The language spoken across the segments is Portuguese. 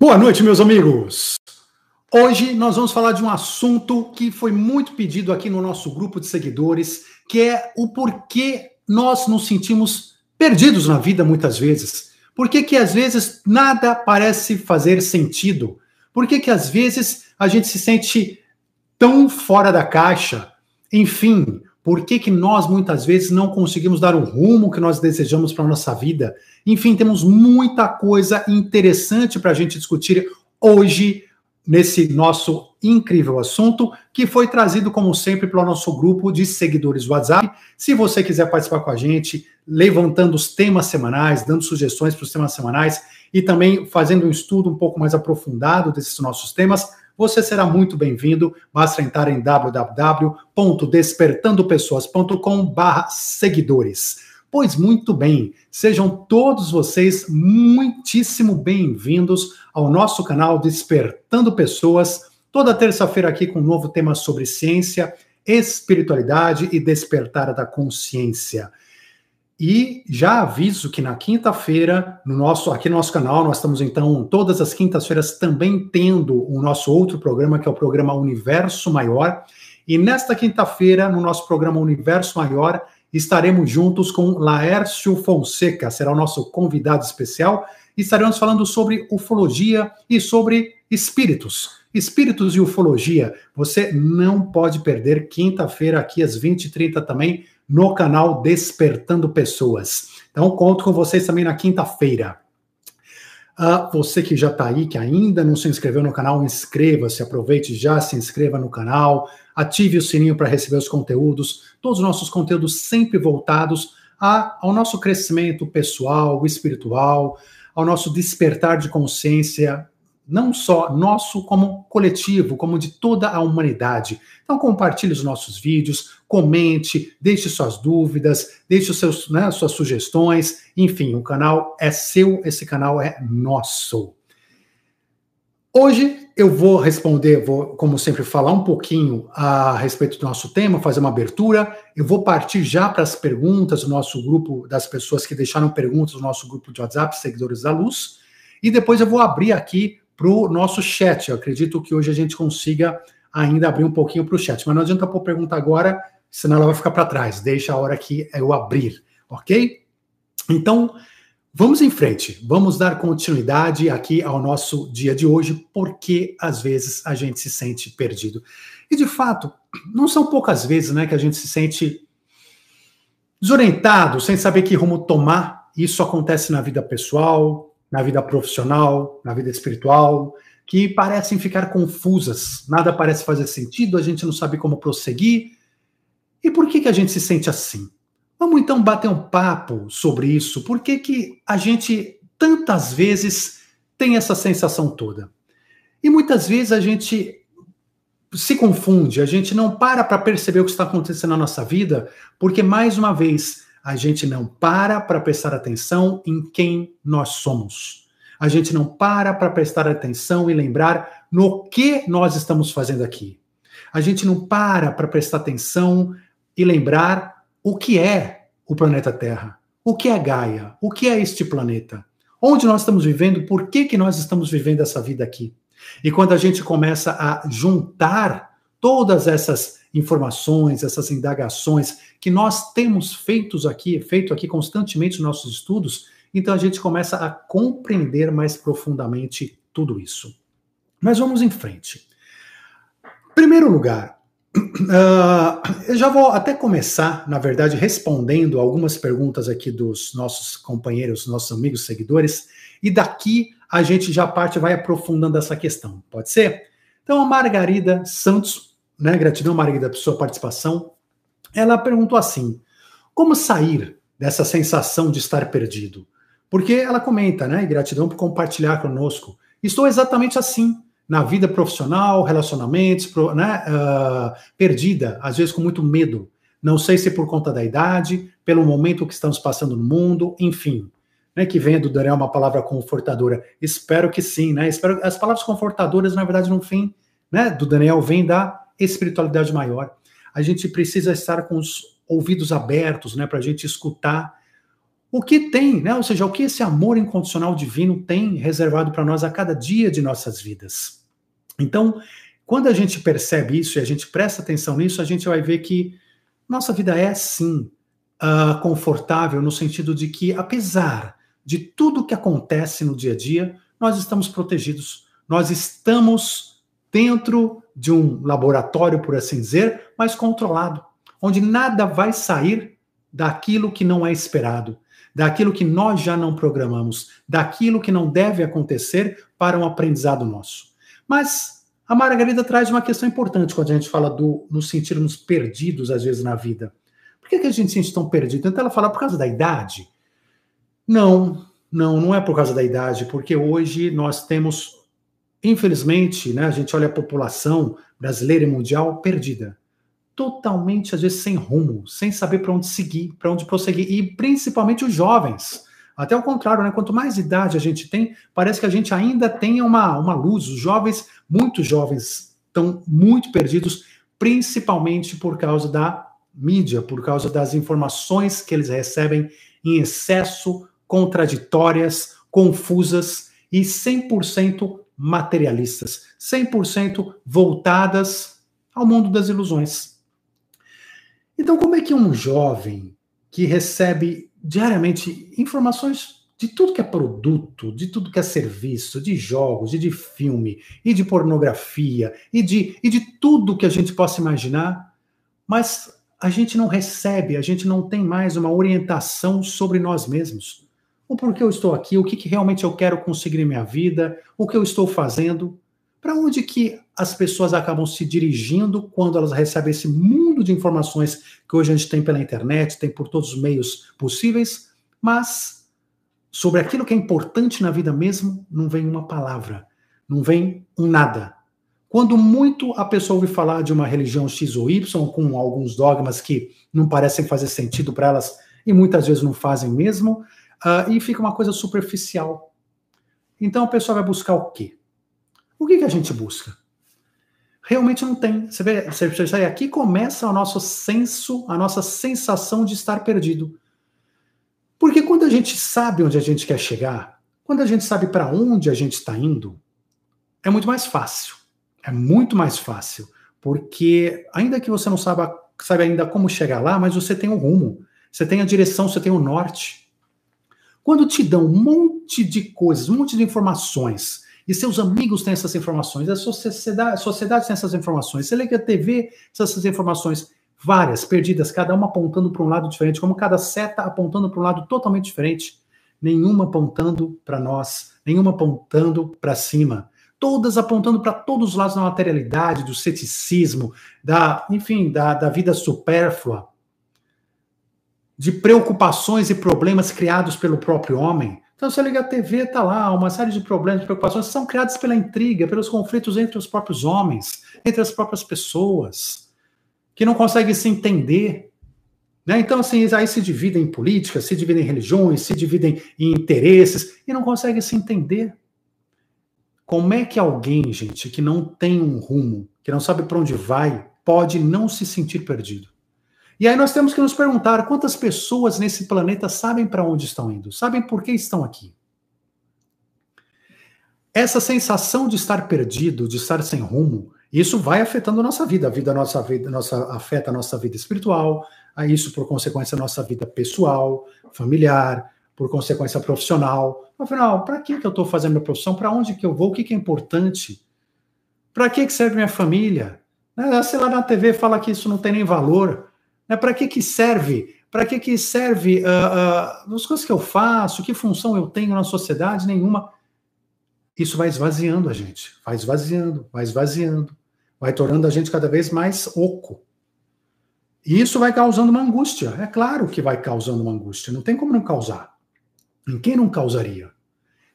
Boa noite, meus amigos. Hoje nós vamos falar de um assunto que foi muito pedido aqui no nosso grupo de seguidores, que é o porquê nós nos sentimos perdidos na vida muitas vezes. Por que, que às vezes nada parece fazer sentido? Por que, que às vezes a gente se sente tão fora da caixa? Enfim, por que, que nós muitas vezes não conseguimos dar o rumo que nós desejamos para a nossa vida? Enfim, temos muita coisa interessante para a gente discutir hoje nesse nosso incrível assunto, que foi trazido, como sempre, pelo nosso grupo de seguidores do WhatsApp. Se você quiser participar com a gente, levantando os temas semanais, dando sugestões para os temas semanais e também fazendo um estudo um pouco mais aprofundado desses nossos temas, você será muito bem-vindo. Basta entrar em www.despertandopessoas.com/seguidores. Pois muito bem, sejam todos vocês muitíssimo bem-vindos ao nosso canal Despertando Pessoas. Toda terça-feira aqui com um novo tema sobre ciência, espiritualidade e despertar da consciência. E já aviso que na quinta-feira, no nosso aqui no nosso canal, nós estamos então todas as quintas-feiras também tendo o nosso outro programa, que é o programa Universo Maior. E nesta quinta-feira, no nosso programa Universo Maior, estaremos juntos com Laércio Fonseca, será o nosso convidado especial. E estaremos falando sobre ufologia e sobre espíritos. Espíritos e ufologia. Você não pode perder quinta-feira aqui às 20h30 também no canal Despertando Pessoas. Então, conto com vocês também na quinta-feira. Uh, você que já está aí, que ainda não se inscreveu no canal, inscreva-se, aproveite, já se inscreva no canal, ative o sininho para receber os conteúdos, todos os nossos conteúdos sempre voltados a, ao nosso crescimento pessoal, espiritual, ao nosso despertar de consciência, não só nosso, como coletivo, como de toda a humanidade. Então, compartilhe os nossos vídeos, comente, deixe suas dúvidas, deixe seus, né, suas sugestões. Enfim, o canal é seu, esse canal é nosso. Hoje eu vou responder, vou, como sempre, falar um pouquinho a respeito do nosso tema, fazer uma abertura. Eu vou partir já para as perguntas do nosso grupo, das pessoas que deixaram perguntas no nosso grupo de WhatsApp, Seguidores da Luz. E depois eu vou abrir aqui para o nosso chat. Eu acredito que hoje a gente consiga ainda abrir um pouquinho para o chat. Mas não adianta pôr pergunta agora, senão ela vai ficar para trás. Deixa a hora que eu abrir, ok? Então, vamos em frente. Vamos dar continuidade aqui ao nosso dia de hoje, porque às vezes a gente se sente perdido. E de fato, não são poucas vezes né, que a gente se sente desorientado, sem saber que rumo tomar. Isso acontece na vida pessoal, na vida profissional, na vida espiritual, que parecem ficar confusas, nada parece fazer sentido, a gente não sabe como prosseguir. E por que, que a gente se sente assim? Vamos então bater um papo sobre isso. Por que, que a gente tantas vezes tem essa sensação toda? E muitas vezes a gente se confunde, a gente não para para perceber o que está acontecendo na nossa vida, porque, mais uma vez, a gente não para para prestar atenção em quem nós somos. A gente não para para prestar atenção e lembrar no que nós estamos fazendo aqui. A gente não para para prestar atenção e lembrar o que é o planeta Terra, o que é Gaia, o que é este planeta, onde nós estamos vivendo, por que, que nós estamos vivendo essa vida aqui. E quando a gente começa a juntar todas essas informações, essas indagações que nós temos feitos aqui, feito aqui constantemente nos nossos estudos, então a gente começa a compreender mais profundamente tudo isso. Mas vamos em frente. Primeiro lugar, uh, eu já vou até começar, na verdade, respondendo algumas perguntas aqui dos nossos companheiros, nossos amigos seguidores, e daqui a gente já parte vai aprofundando essa questão. Pode ser? Então, a Margarida Santos né? Gratidão, Margarida, por sua participação. Ela perguntou assim: como sair dessa sensação de estar perdido? Porque ela comenta, né? Gratidão por compartilhar conosco. Estou exatamente assim na vida profissional, relacionamentos, né? Uh, perdida, às vezes com muito medo. Não sei se por conta da idade, pelo momento que estamos passando no mundo, enfim. Né, que venha do Daniel uma palavra confortadora. Espero que sim, né? Espero as palavras confortadoras, na verdade, no fim, né, do Daniel vem da espiritualidade maior. A gente precisa estar com os ouvidos abertos, né, para a gente escutar o que tem, né? Ou seja, o que esse amor incondicional divino tem reservado para nós a cada dia de nossas vidas. Então, quando a gente percebe isso e a gente presta atenção nisso, a gente vai ver que nossa vida é sim uh, confortável no sentido de que, apesar de tudo que acontece no dia a dia, nós estamos protegidos, nós estamos dentro de um laboratório, por assim dizer, mas controlado, onde nada vai sair daquilo que não é esperado, daquilo que nós já não programamos, daquilo que não deve acontecer para um aprendizado nosso. Mas a Margarida traz uma questão importante quando a gente fala do nos sentirmos perdidos às vezes na vida. Por que, que a gente se sente tão perdido? Então ela fala por causa da idade? Não, não, não é por causa da idade, porque hoje nós temos, infelizmente, né, a gente olha a população brasileira e mundial perdida. Totalmente, às vezes, sem rumo, sem saber para onde seguir, para onde prosseguir, e principalmente os jovens. Até o contrário, né? Quanto mais idade a gente tem, parece que a gente ainda tem uma, uma luz. Os jovens, muitos jovens, estão muito perdidos, principalmente por causa da mídia, por causa das informações que eles recebem em excesso, contraditórias, confusas e 100% materialistas, 100% voltadas ao mundo das ilusões. Então, como é que um jovem que recebe diariamente informações de tudo que é produto, de tudo que é serviço, de jogos, e de filme, e de pornografia, e de, e de tudo que a gente possa imaginar, mas a gente não recebe, a gente não tem mais uma orientação sobre nós mesmos. O porquê eu estou aqui, o que, que realmente eu quero conseguir em minha vida, o que eu estou fazendo, para onde que as pessoas acabam se dirigindo quando elas recebem esse mundo de informações que hoje a gente tem pela internet, tem por todos os meios possíveis, mas sobre aquilo que é importante na vida mesmo, não vem uma palavra, não vem um nada. Quando muito a pessoa ouve falar de uma religião X ou Y, com alguns dogmas que não parecem fazer sentido para elas e muitas vezes não fazem mesmo, uh, e fica uma coisa superficial. Então a pessoa vai buscar o quê? O que, que a gente busca? Realmente não tem. Você vê, você, você, aqui começa o nosso senso, a nossa sensação de estar perdido. Porque quando a gente sabe onde a gente quer chegar, quando a gente sabe para onde a gente está indo, é muito mais fácil. É muito mais fácil, porque ainda que você não saiba, saiba ainda como chegar lá, mas você tem o um rumo, você tem a direção, você tem o norte. Quando te dão um monte de coisas, um monte de informações, e seus amigos têm essas informações, a sociedade, a sociedade tem essas informações, você liga a TV, essas informações, várias, perdidas, cada uma apontando para um lado diferente, como cada seta apontando para um lado totalmente diferente, nenhuma apontando para nós, nenhuma apontando para cima. Todas apontando para todos os lados da materialidade, do ceticismo, da, enfim, da, da vida supérflua, de preocupações e problemas criados pelo próprio homem. Então, você liga a TV, tá lá, uma série de problemas, preocupações são criados pela intriga, pelos conflitos entre os próprios homens, entre as próprias pessoas, que não conseguem se entender. Né? Então, assim, aí se dividem em política, se dividem em religiões, se dividem em interesses, e não conseguem se entender. Como é que alguém, gente, que não tem um rumo, que não sabe para onde vai, pode não se sentir perdido? E aí nós temos que nos perguntar quantas pessoas nesse planeta sabem para onde estão indo, sabem por que estão aqui. Essa sensação de estar perdido, de estar sem rumo, isso vai afetando a nossa vida, a vida nossa vida, nossa afeta a nossa vida espiritual, a isso por consequência a nossa vida pessoal, familiar, por consequência profissional. Afinal, para que, que eu estou fazendo minha profissão? Para onde que eu vou? O que, que é importante? Para que, que serve minha família? Né? Sei lá na TV fala que isso não tem nem valor. Né? Para que, que serve? Para que, que serve uh, uh, as coisas que eu faço? Que função eu tenho na sociedade? Nenhuma. Isso vai esvaziando a gente, vai esvaziando, vai esvaziando, vai tornando a gente cada vez mais oco. E isso vai causando uma angústia. É claro que vai causando uma angústia, não tem como não causar. Em quem não causaria?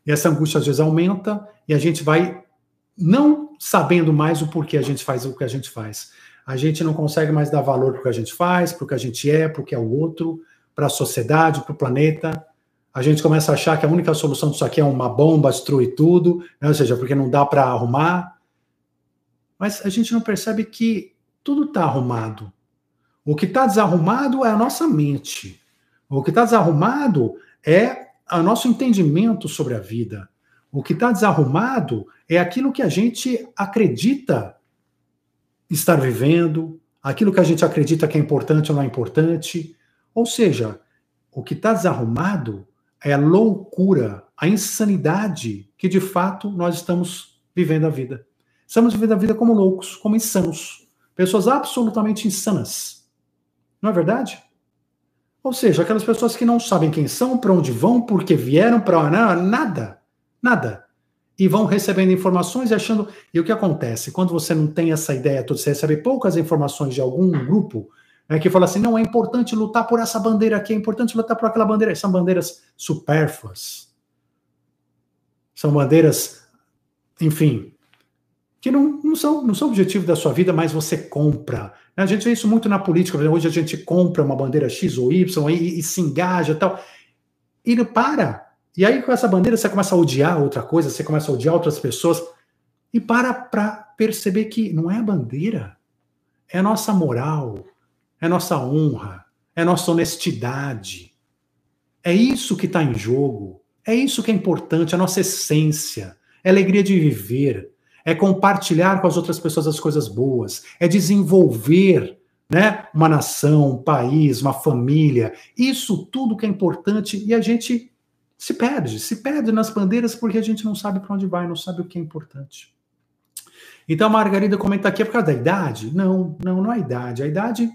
E essa angústia às vezes aumenta e a gente vai não sabendo mais o porquê a gente faz o que a gente faz. A gente não consegue mais dar valor para o que a gente faz, para o que a gente é, para o que é o outro, para a sociedade, para o planeta. A gente começa a achar que a única solução disso aqui é uma bomba, destruir tudo, né? ou seja, porque não dá para arrumar. Mas a gente não percebe que tudo está arrumado. O que está desarrumado é a nossa mente. O que está desarrumado é o nosso entendimento sobre a vida. O que está desarrumado é aquilo que a gente acredita estar vivendo, aquilo que a gente acredita que é importante ou não é importante. Ou seja, o que está desarrumado é a loucura, a insanidade que de fato nós estamos vivendo a vida. Estamos vivendo a vida como loucos, como insanos. Pessoas absolutamente insanas. Não é verdade? Ou seja, aquelas pessoas que não sabem quem são, para onde vão, por que vieram, para nada, nada. E vão recebendo informações e achando. E o que acontece? Quando você não tem essa ideia toda, você recebe poucas informações de algum grupo né, que fala assim: não, é importante lutar por essa bandeira aqui, é importante lutar por aquela bandeira. São bandeiras supérfluas. São bandeiras, enfim, que não, não, são, não são objetivo da sua vida, mas você compra. A gente vê isso muito na política. Hoje a gente compra uma bandeira X ou Y e, e se engaja e tal. E para. E aí, com essa bandeira, você começa a odiar outra coisa, você começa a odiar outras pessoas. E para para perceber que não é a bandeira, é a nossa moral, é a nossa honra, é a nossa honestidade. É isso que está em jogo. É isso que é importante, a nossa essência, é alegria de viver, é compartilhar com as outras pessoas as coisas boas, é desenvolver né, uma nação, um país, uma família. Isso tudo que é importante e a gente se perde, se perde nas bandeiras porque a gente não sabe para onde vai, não sabe o que é importante. Então a Margarida comenta aqui, é por causa da idade? Não, não, não é a idade. A idade,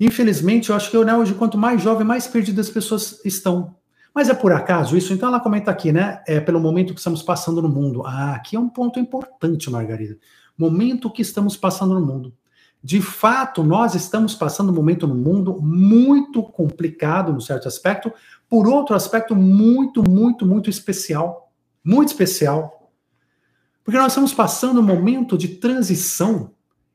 infelizmente, eu acho que né, hoje, quanto mais jovem, mais perdidas as pessoas estão. Mas é por acaso isso? Então ela comenta aqui, né? É pelo momento que estamos passando no mundo. Ah, aqui é um ponto importante, Margarida. Momento que estamos passando no mundo. De fato, nós estamos passando um momento no mundo muito complicado, no certo aspecto, por outro aspecto, muito, muito, muito especial. Muito especial. Porque nós estamos passando um momento de transição.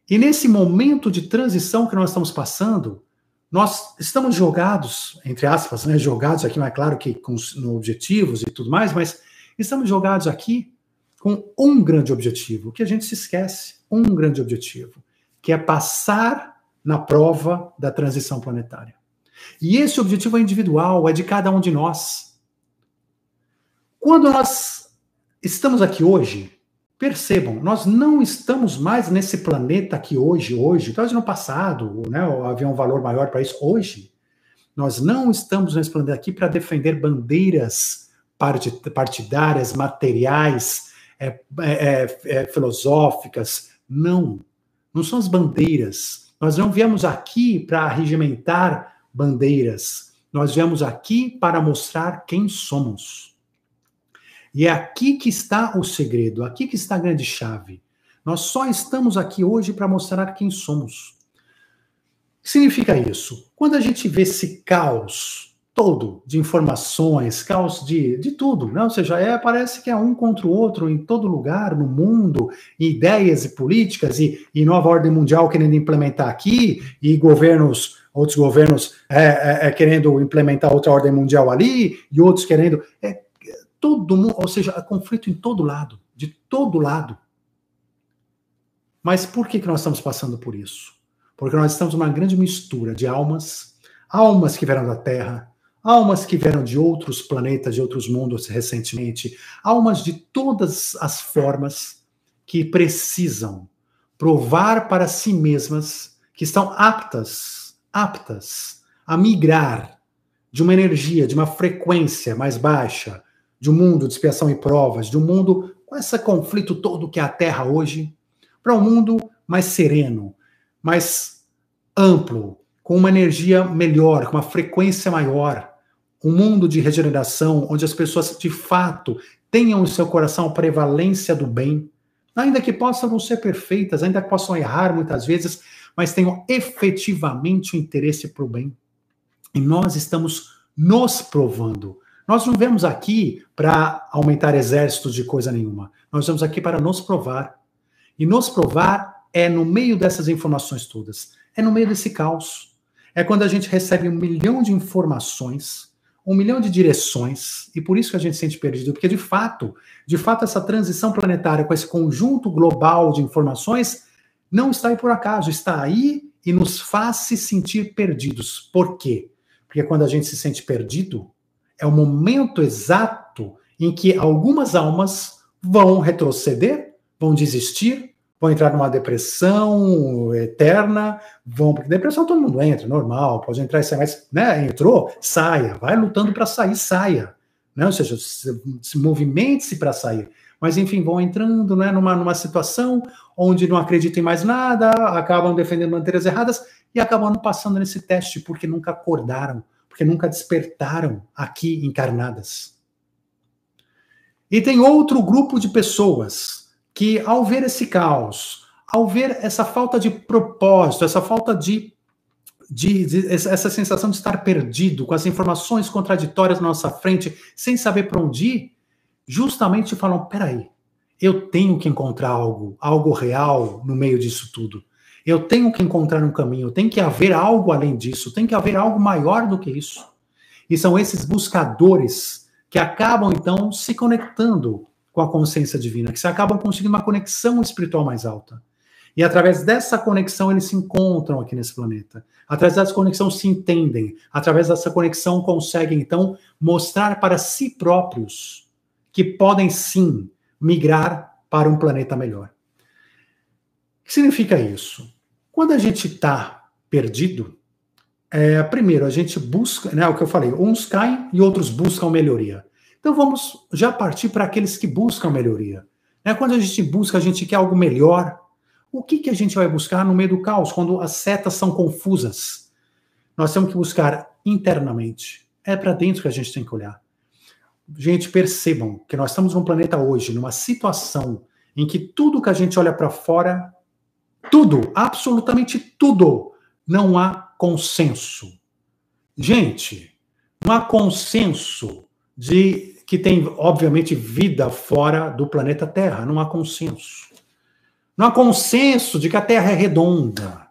E nesse momento de transição que nós estamos passando, nós estamos jogados, entre aspas, né, jogados aqui, mas é claro que com no objetivos e tudo mais, mas estamos jogados aqui com um grande objetivo, que a gente se esquece, um grande objetivo, que é passar na prova da transição planetária. E esse objetivo é individual, é de cada um de nós. Quando nós estamos aqui hoje, Percebam, nós não estamos mais nesse planeta aqui hoje, hoje, talvez no passado, né, havia um valor maior para isso. Hoje, nós não estamos nesse planeta aqui para defender bandeiras partidárias, materiais, é, é, é, é, filosóficas. Não, não são as bandeiras. Nós não viemos aqui para regimentar bandeiras. Nós viemos aqui para mostrar quem somos. E é aqui que está o segredo, aqui que está a grande chave. Nós só estamos aqui hoje para mostrar quem somos. O que significa isso? Quando a gente vê esse caos todo de informações, caos de, de tudo, né? ou seja, é, parece que é um contra o outro em todo lugar, no mundo, ideias e políticas, e, e nova ordem mundial querendo implementar aqui, e governos, outros governos é, é, é querendo implementar outra ordem mundial ali, e outros querendo. É, todo mundo, ou seja, há conflito em todo lado, de todo lado. Mas por que, que nós estamos passando por isso? Porque nós estamos numa grande mistura de almas, almas que vieram da Terra, almas que vieram de outros planetas, de outros mundos recentemente, almas de todas as formas que precisam provar para si mesmas que estão aptas, aptas a migrar de uma energia, de uma frequência mais baixa, de um mundo de expiação e provas, de um mundo com esse conflito todo que é a Terra hoje, para um mundo mais sereno, mais amplo, com uma energia melhor, com uma frequência maior, um mundo de regeneração onde as pessoas de fato tenham em seu coração a prevalência do bem, ainda que possam não ser perfeitas, ainda que possam errar muitas vezes, mas tenham efetivamente o interesse para o bem. E nós estamos nos provando nós não vemos aqui para aumentar exércitos de coisa nenhuma. Nós vemos aqui para nos provar. E nos provar é no meio dessas informações todas. É no meio desse caos. É quando a gente recebe um milhão de informações, um milhão de direções, e por isso que a gente se sente perdido, porque de fato, de fato, essa transição planetária com esse conjunto global de informações não está aí por acaso, está aí e nos faz se sentir perdidos. Por quê? Porque quando a gente se sente perdido, É o momento exato em que algumas almas vão retroceder, vão desistir, vão entrar numa depressão eterna, vão. Porque depressão todo mundo entra, normal, pode entrar e sair, mas né, entrou, saia, vai lutando para sair, saia. Né? Ou seja, se, se movimente-se para sair. Mas, enfim, vão entrando né, numa, numa situação onde não acreditam em mais nada, acabam defendendo manteiras erradas e acabam passando nesse teste porque nunca acordaram, porque nunca despertaram aqui encarnadas. E tem outro grupo de pessoas que ao ver esse caos, ao ver essa falta de propósito, essa falta de, de, de, essa sensação de estar perdido, com as informações contraditórias na nossa frente, sem saber para onde ir, justamente falam: peraí, eu tenho que encontrar algo, algo real no meio disso tudo. Eu tenho que encontrar um caminho, tem que haver algo além disso, tem que haver algo maior do que isso. E são esses buscadores que acabam então se conectando com a consciência divina, que se acabam conseguindo uma conexão espiritual mais alta. E através dessa conexão eles se encontram aqui nesse planeta. Através dessa conexão se entendem. Através dessa conexão conseguem então mostrar para si próprios que podem sim migrar para um planeta melhor. O que significa isso? Quando a gente está perdido, é, primeiro a gente busca, né, o que eu falei, uns caem e outros buscam melhoria. Então vamos já partir para aqueles que buscam melhoria. Né? Quando a gente busca, a gente quer algo melhor. O que, que a gente vai buscar no meio do caos, quando as setas são confusas? Nós temos que buscar internamente. É para dentro que a gente tem que olhar. Gente, percebam que nós estamos num planeta hoje, numa situação em que tudo que a gente olha para fora, tudo, absolutamente tudo, não há consenso. Gente, não há consenso de que tem, obviamente, vida fora do planeta Terra. Não há consenso. Não há consenso de que a Terra é redonda.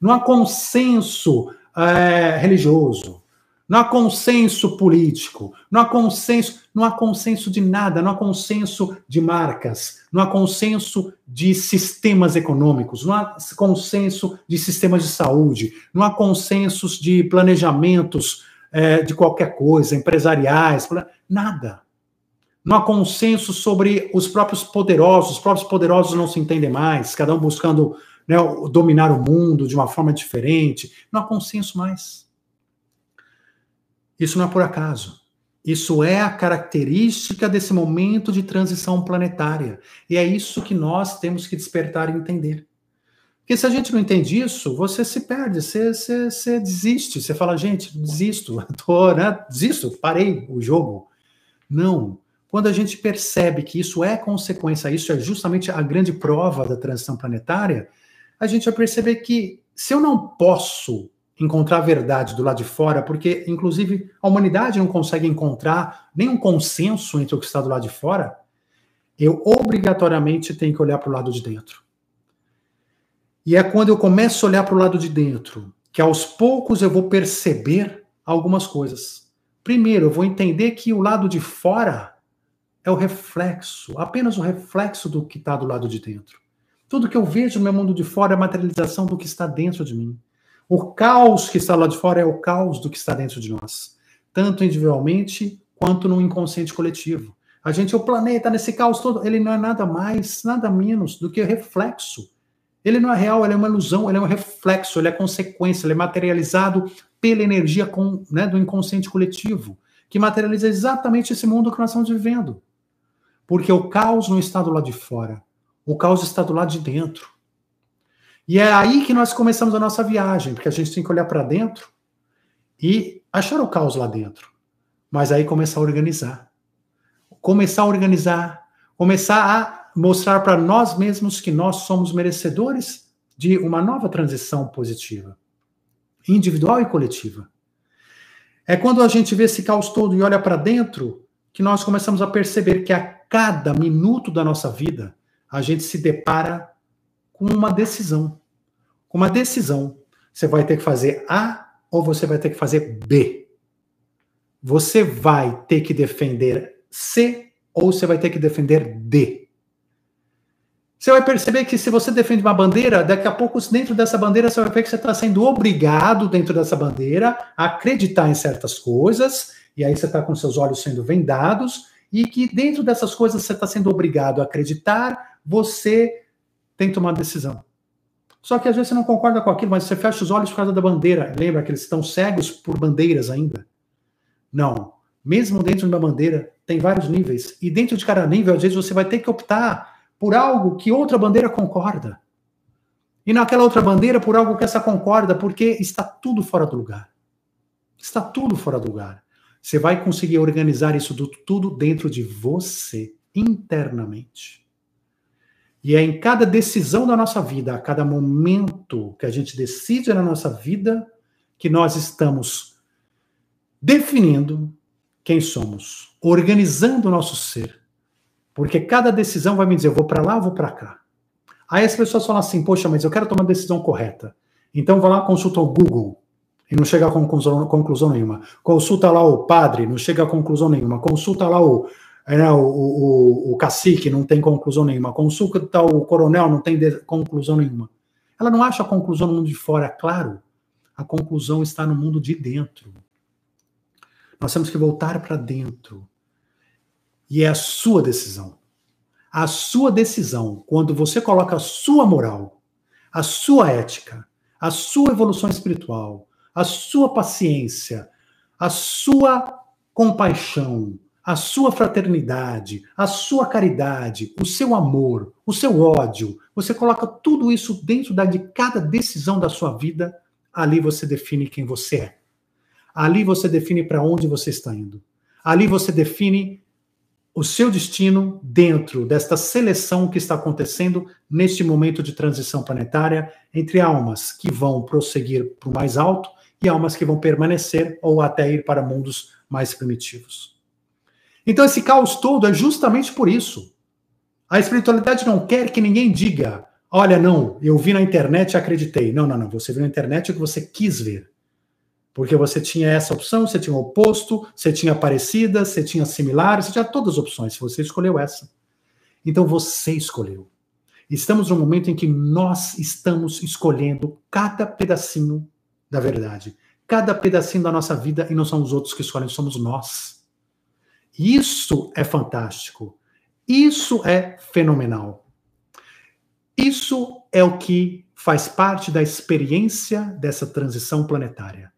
Não há consenso é, religioso. Não há consenso político. Não há consenso, não há consenso de nada. Não há consenso de marcas. Não há consenso de sistemas econômicos. Não há consenso de sistemas de saúde. Não há consensos de planejamentos é, de qualquer coisa, empresariais, nada. Não há consenso sobre os próprios poderosos, os próprios poderosos não se entendem mais, cada um buscando né, dominar o mundo de uma forma diferente. Não há consenso mais. Isso não é por acaso. Isso é a característica desse momento de transição planetária. E é isso que nós temos que despertar e entender. Porque se a gente não entende isso, você se perde, você, você, você desiste, você fala, gente, desisto, tô, né, desisto, parei o jogo. Não. Quando a gente percebe que isso é consequência, isso é justamente a grande prova da transição planetária, a gente vai perceber que se eu não posso encontrar verdade do lado de fora, porque, inclusive, a humanidade não consegue encontrar nenhum consenso entre o que está do lado de fora, eu obrigatoriamente tenho que olhar para o lado de dentro. E é quando eu começo a olhar para o lado de dentro que aos poucos eu vou perceber algumas coisas. Primeiro, eu vou entender que o lado de fora é o reflexo, apenas o reflexo do que está do lado de dentro. Tudo que eu vejo no meu mundo de fora é a materialização do que está dentro de mim. O caos que está lá de fora é o caos do que está dentro de nós, tanto individualmente quanto no inconsciente coletivo. A gente, o planeta, nesse caos todo, ele não é nada mais, nada menos do que reflexo ele não é real, ele é uma ilusão, ele é um reflexo, ele é consequência, ele é materializado pela energia com, né, do inconsciente coletivo, que materializa exatamente esse mundo que nós estamos vivendo. Porque o caos não está do lado de fora, o caos está do lado de dentro. E é aí que nós começamos a nossa viagem, porque a gente tem que olhar para dentro e achar o caos lá dentro. Mas aí começar a organizar. Começar a organizar, começar a mostrar para nós mesmos que nós somos merecedores de uma nova transição positiva, individual e coletiva. É quando a gente vê esse caos todo e olha para dentro que nós começamos a perceber que a cada minuto da nossa vida a gente se depara com uma decisão. Com uma decisão. Você vai ter que fazer A ou você vai ter que fazer B. Você vai ter que defender C ou você vai ter que defender D. Você vai perceber que se você defende uma bandeira, daqui a pouco, dentro dessa bandeira, você vai ver que você está sendo obrigado, dentro dessa bandeira, a acreditar em certas coisas e aí você está com seus olhos sendo vendados, e que dentro dessas coisas você está sendo obrigado a acreditar, você tem que tomar decisão. Só que às vezes você não concorda com aquilo, mas você fecha os olhos por causa da bandeira. Lembra que eles estão cegos por bandeiras ainda? Não. Mesmo dentro de uma bandeira, tem vários níveis. E dentro de cada nível, às vezes você vai ter que optar por algo que outra bandeira concorda. E naquela outra bandeira, por algo que essa concorda, porque está tudo fora do lugar. Está tudo fora do lugar. Você vai conseguir organizar isso tudo dentro de você, internamente. E é em cada decisão da nossa vida, a cada momento que a gente decide na nossa vida, que nós estamos definindo quem somos, organizando o nosso ser. Porque cada decisão vai me dizer, eu vou para lá, eu vou para cá. Aí as pessoas falam assim, poxa, mas eu quero tomar a decisão correta. Então vou lá, consulta o Google e não chega a conclusão, conclusão nenhuma. Consulta lá o padre, não chega a conclusão nenhuma. Consulta lá o, né, o, o, o, cacique, não tem conclusão nenhuma. Consulta o coronel, não tem conclusão nenhuma. Ela não acha a conclusão no mundo de fora, claro. A conclusão está no mundo de dentro. Nós temos que voltar para dentro. E é a sua decisão. A sua decisão, quando você coloca a sua moral, a sua ética, a sua evolução espiritual, a sua paciência, a sua compaixão, a sua fraternidade, a sua caridade, o seu amor, o seu ódio, você coloca tudo isso dentro da, de cada decisão da sua vida, ali você define quem você é. Ali você define para onde você está indo. Ali você define o seu destino dentro desta seleção que está acontecendo neste momento de transição planetária entre almas que vão prosseguir para o mais alto e almas que vão permanecer ou até ir para mundos mais primitivos. Então, esse caos todo é justamente por isso. A espiritualidade não quer que ninguém diga: olha, não, eu vi na internet e acreditei. Não, não, não. Você viu na internet o que você quis ver. Porque você tinha essa opção, você tinha oposto, você tinha parecida, você tinha similar, você tinha todas as opções. Você escolheu essa. Então você escolheu. Estamos num momento em que nós estamos escolhendo cada pedacinho da verdade. Cada pedacinho da nossa vida e não são os outros que escolhem, somos nós. Isso é fantástico. Isso é fenomenal. Isso é o que faz parte da experiência dessa transição planetária,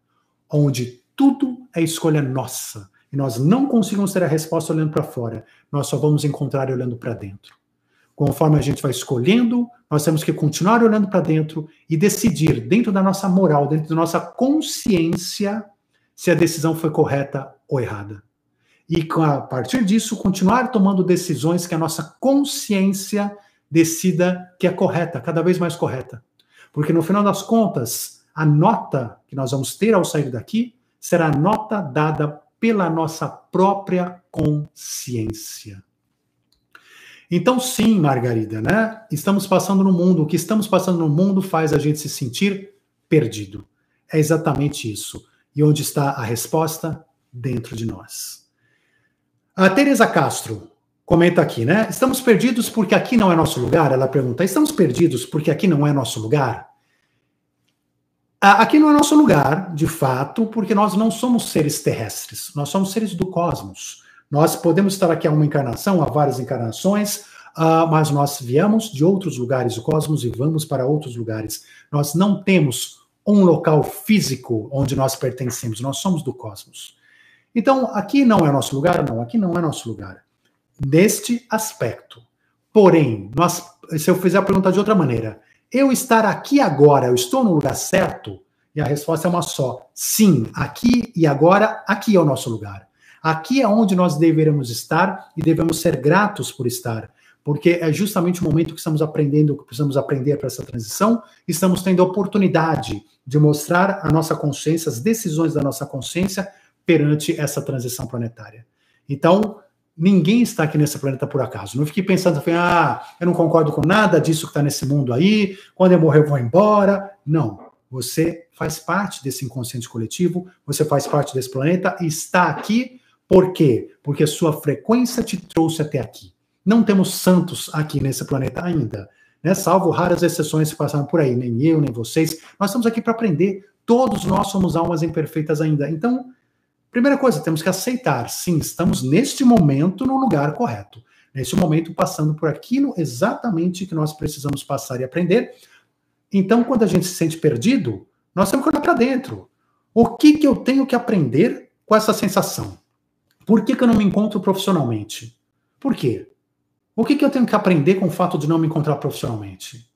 onde tudo é escolha nossa. E nós não conseguimos ter a resposta olhando para fora, nós só vamos encontrar olhando para dentro. Conforme a gente vai escolhendo, nós temos que continuar olhando para dentro e decidir, dentro da nossa moral, dentro da nossa consciência, se a decisão foi correta ou errada. E a partir disso, continuar tomando decisões que a nossa consciência decida que é correta, cada vez mais correta. Porque no final das contas, a nota que nós vamos ter ao sair daqui será a nota dada pela nossa própria consciência. Então, sim, Margarida, né? Estamos passando no mundo. O que estamos passando no mundo faz a gente se sentir perdido. É exatamente isso. E onde está a resposta? Dentro de nós. A Teresa Castro comenta aqui, né? Estamos perdidos porque aqui não é nosso lugar? Ela pergunta: estamos perdidos porque aqui não é nosso lugar? Aqui não é nosso lugar, de fato, porque nós não somos seres terrestres, nós somos seres do cosmos. Nós podemos estar aqui há uma encarnação, há várias encarnações, uh, mas nós viemos de outros lugares do cosmos e vamos para outros lugares. Nós não temos um local físico onde nós pertencemos, nós somos do cosmos. Então, aqui não é nosso lugar? Não, aqui não é nosso lugar. Neste aspecto. Porém, nós, se eu fizer a pergunta de outra maneira, eu estar aqui agora, eu estou no lugar certo? E a resposta é uma só. Sim, aqui e agora, aqui é o nosso lugar. Aqui é onde nós deveremos estar e devemos ser gratos por estar, porque é justamente o momento que estamos aprendendo, que precisamos aprender para essa transição, estamos tendo a oportunidade de mostrar a nossa consciência, as decisões da nossa consciência perante essa transição planetária. Então, ninguém está aqui nesse planeta por acaso. Não fique pensando, assim, ah, eu não concordo com nada disso que está nesse mundo aí, quando eu morrer eu vou embora. Não. Você faz parte desse inconsciente coletivo, você faz parte desse planeta e está aqui por quê? Porque sua frequência te trouxe até aqui. Não temos santos aqui nesse planeta ainda, né? Salvo raras exceções que passaram por aí, nem eu, nem vocês. Nós estamos aqui para aprender. Todos nós somos almas imperfeitas ainda. Então, Primeira coisa, temos que aceitar, sim, estamos neste momento no lugar correto. Neste momento, passando por aquilo exatamente que nós precisamos passar e aprender. Então, quando a gente se sente perdido, nós temos que olhar para dentro. O que, que eu tenho que aprender com essa sensação? Por que, que eu não me encontro profissionalmente? Por quê? O que, que eu tenho que aprender com o fato de não me encontrar profissionalmente?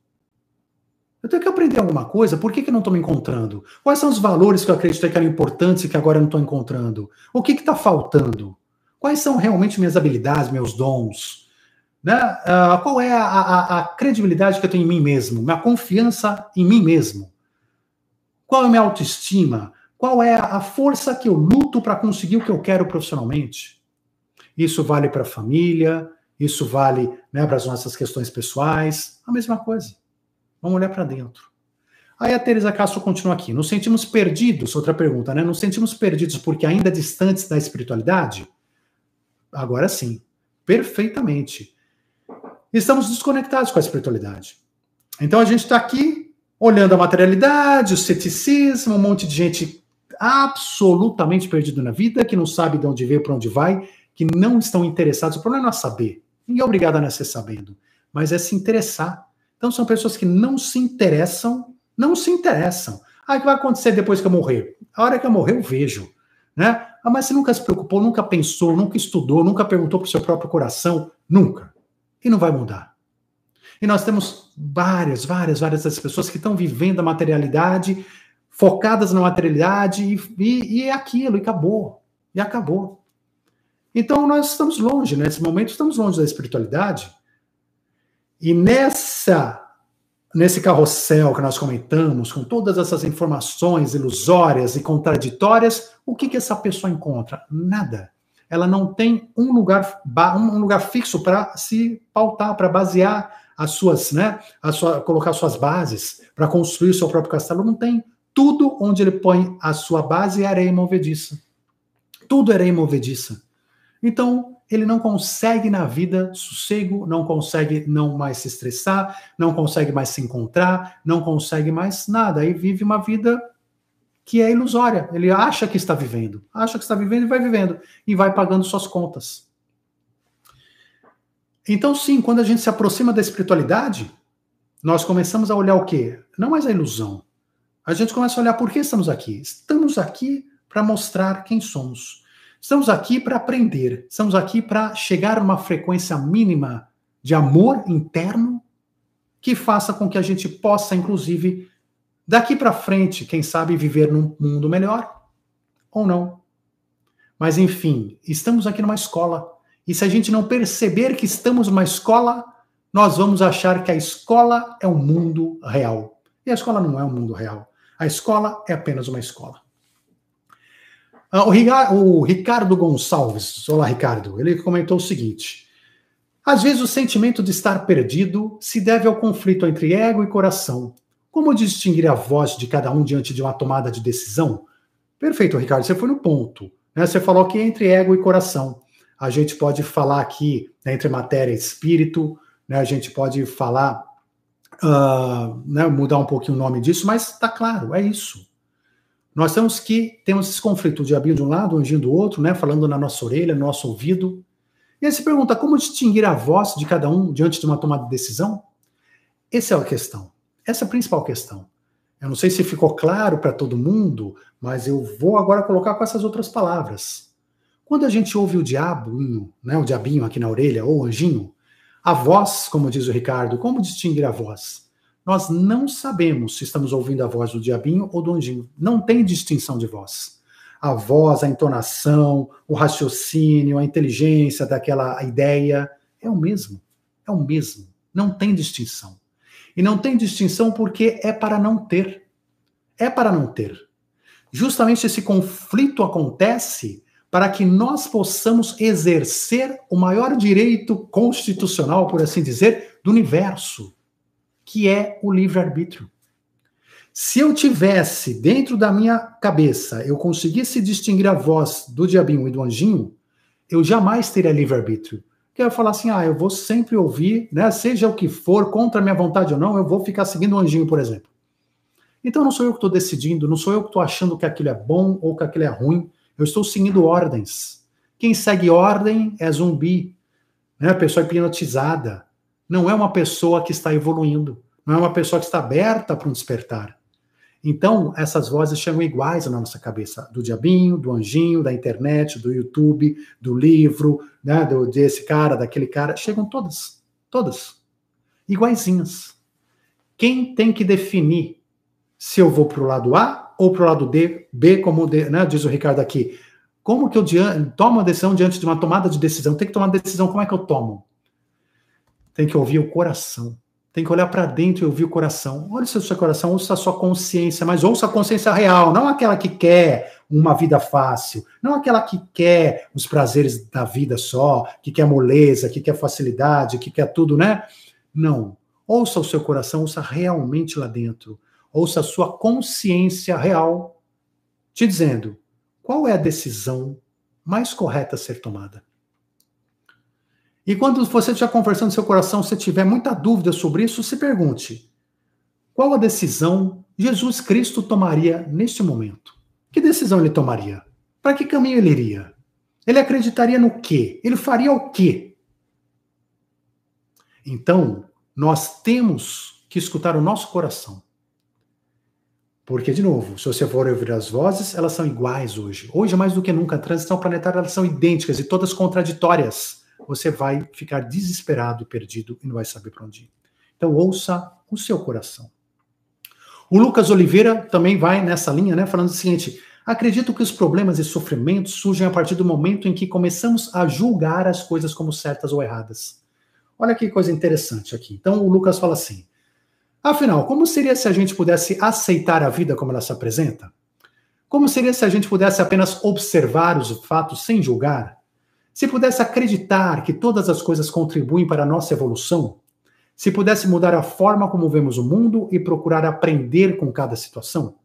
Eu tenho que aprender alguma coisa. Por que, que eu não estou me encontrando? Quais são os valores que eu acreditei que eram importantes e que agora eu não estou encontrando? O que está faltando? Quais são realmente minhas habilidades, meus dons? Né? Uh, qual é a, a, a, credibilidade que eu tenho em mim mesmo? Minha confiança em mim mesmo? Qual é a minha autoestima? Qual é a força que eu luto para conseguir o que eu quero profissionalmente? Isso vale para a família, isso vale né, para as nossas questões pessoais, a mesma coisa. Vamos olhar para dentro. Aí a Teresa Castro continua aqui. Nos sentimos perdidos, outra pergunta, né? Nos sentimos perdidos porque ainda distantes da espiritualidade? Agora sim, perfeitamente. Estamos desconectados com a espiritualidade. Então a gente está aqui olhando a materialidade, o ceticismo, um monte de gente absolutamente perdido na vida, que não sabe de onde veio, para onde vai, que não estão interessados. O problema não é saber. Ninguém é obrigado a nascer sabendo, mas é se interessar. Então são pessoas que não se interessam, não se interessam. Ah, o que vai acontecer depois que eu morrer? A hora que eu morrer, eu vejo. Né? Ah, mas você nunca se preocupou, nunca pensou, nunca estudou, nunca perguntou para o seu próprio coração? Nunca. E não vai mudar. E nós temos várias, várias, várias dessas pessoas que estão vivendo a materialidade, focadas na materialidade, e, e, e é aquilo, e acabou. E acabou. Então nós estamos longe, nesse momento estamos longe da espiritualidade, e nessa nesse carrossel que nós comentamos, com todas essas informações ilusórias e contraditórias, o que, que essa pessoa encontra? Nada. Ela não tem um lugar, um lugar fixo para se pautar, para basear as suas, né, a sua, colocar suas bases, para construir o seu próprio castelo. Não tem. Tudo onde ele põe a sua base é areia movediça. Tudo é areia movediça. Então, ele não consegue na vida sossego, não consegue não mais se estressar, não consegue mais se encontrar, não consegue mais nada. Aí vive uma vida que é ilusória. Ele acha que está vivendo, acha que está vivendo e vai vivendo e vai pagando suas contas. Então, sim, quando a gente se aproxima da espiritualidade, nós começamos a olhar o quê? Não mais a ilusão. A gente começa a olhar por que estamos aqui. Estamos aqui para mostrar quem somos. Estamos aqui para aprender, estamos aqui para chegar a uma frequência mínima de amor interno que faça com que a gente possa, inclusive, daqui para frente, quem sabe, viver num mundo melhor ou não. Mas, enfim, estamos aqui numa escola. E se a gente não perceber que estamos numa escola, nós vamos achar que a escola é o um mundo real. E a escola não é um mundo real. A escola é apenas uma escola. Ah, o, Ricardo Gonçalves, olá Ricardo, ele comentou o seguinte: às vezes o sentimento de estar perdido se deve ao conflito entre ego e coração. Como distinguir a voz de cada um diante de uma tomada de decisão? Perfeito, Ricardo, você foi no ponto. Né? Você falou que entre ego e coração. A gente pode falar aqui né, entre matéria e espírito, né? a gente pode falar, uh, mudar um pouquinho o nome disso, mas está claro, é isso. Nós temos que temos esse conflito, o diabinho de um lado, o anjinho do outro, né, falando na nossa orelha, no nosso ouvido. E aí se pergunta como distinguir a voz de cada um diante de uma tomada de decisão? Essa é a questão. Essa é a principal questão. Eu não sei se ficou claro para todo mundo, mas eu vou agora colocar com essas outras palavras. Quando a gente ouve o diabinho, né, o diabinho aqui na orelha, ou o anjinho, a voz, como diz o Ricardo, como distinguir a voz? Nós não sabemos se estamos ouvindo a voz do diabinho ou do anjinho. Não tem distinção de voz. A voz, a entonação, o raciocínio, a inteligência daquela ideia é o mesmo. É o mesmo. Não tem distinção. E não tem distinção porque é para não ter. É para não ter. Justamente esse conflito acontece para que nós possamos exercer o maior direito constitucional, por assim dizer, do universo, que é o livre-arbítrio. Se eu tivesse dentro da minha cabeça, eu conseguisse distinguir a voz do diabinho e do anjinho, eu jamais teria livre-arbítrio. Que eu falar assim, ah, eu vou sempre ouvir, né, seja o que for, contra a minha vontade ou não, eu vou ficar seguindo o anjinho, por exemplo. Então não sou eu que estou decidindo, não sou eu que estou achando que aquilo é bom ou que aquilo é ruim. Eu estou seguindo ordens. Quem segue ordem é zumbi, né? A pessoa hipnotizada. Não é uma pessoa que está evoluindo. Não é uma pessoa que está aberta para um despertar. Então, essas vozes chegam iguais na nossa cabeça, do diabinho, do anjinho, da internet, do YouTube, do livro, né, do, desse cara, daquele cara, chegam todas, todas, iguaizinhas. Quem tem que definir se eu vou para o lado A ou para o lado D, B, como né, diz o Ricardo aqui? Como que eu tomo uma decisão diante de uma tomada de decisão? Tem que tomar decisão, como é que eu tomo? Tem que ouvir o coração. Tem que olhar para dentro e ouvir o coração. Olha o seu coração, ouça a sua consciência, mas ouça a consciência real, não aquela que quer uma vida fácil, não aquela que quer os prazeres da vida só, que quer moleza, que quer facilidade, que quer tudo, né? Não. Ouça o seu coração, ouça realmente lá dentro. Ouça a sua consciência real te dizendo qual é a decisão mais correta a ser tomada. E quando você estiver conversando no seu coração, se tiver muita dúvida sobre isso, se pergunte: qual a decisão Jesus Cristo tomaria neste momento? Que decisão ele tomaria? Para que caminho ele iria? Ele acreditaria no quê? Ele faria o quê? Então, nós temos que escutar o nosso coração. Porque, de novo, se você for ouvir as vozes, elas são iguais hoje. Hoje, mais do que nunca, a transição planetária, elas são idênticas e todas contraditórias você vai ficar desesperado, perdido e não vai saber para onde ir. Então, ouça o seu coração. O Lucas Oliveira também vai nessa linha, né, falando o seguinte: acredito que os problemas e sofrimentos surgem a partir do momento em que começamos a julgar as coisas como certas ou erradas. Olha que coisa interessante aqui. Então, o Lucas fala assim: afinal, como seria se a gente pudesse aceitar a vida como ela se apresenta? Como seria se a gente pudesse apenas observar os fatos sem julgar? Se pudesse acreditar que todas as coisas contribuem para a nossa evolução, se pudesse mudar a forma como vemos o mundo e procurar aprender com cada situação.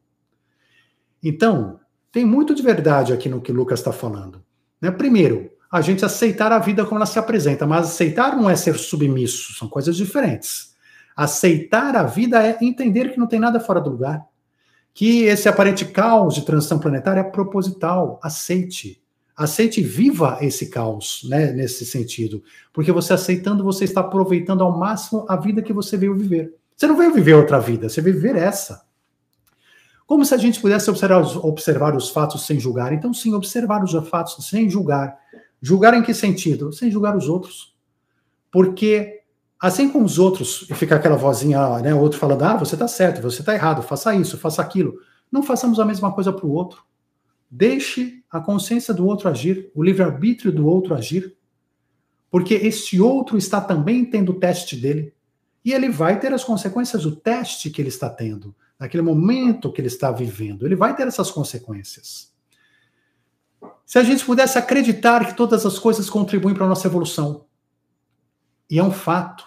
Então, tem muito de verdade aqui no que Lucas está falando. Né? Primeiro, a gente aceitar a vida como ela se apresenta, mas aceitar não é ser submisso, são coisas diferentes. Aceitar a vida é entender que não tem nada fora do lugar, que esse aparente caos de transição planetária é proposital. Aceite. Aceite viva esse caos, né, nesse sentido. Porque você aceitando, você está aproveitando ao máximo a vida que você veio viver. Você não veio viver outra vida, você veio viver essa. Como se a gente pudesse observar os, observar os fatos sem julgar. Então, sim, observar os fatos sem julgar. Julgar em que sentido? Sem julgar os outros. Porque, assim como os outros, e fica aquela vozinha, né, outro falando, ah, você está certo, você está errado, faça isso, faça aquilo. Não façamos a mesma coisa para o outro. Deixe a consciência do outro agir, o livre-arbítrio do outro agir, porque este outro está também tendo o teste dele. E ele vai ter as consequências do teste que ele está tendo, naquele momento que ele está vivendo. Ele vai ter essas consequências. Se a gente pudesse acreditar que todas as coisas contribuem para a nossa evolução, e é um fato,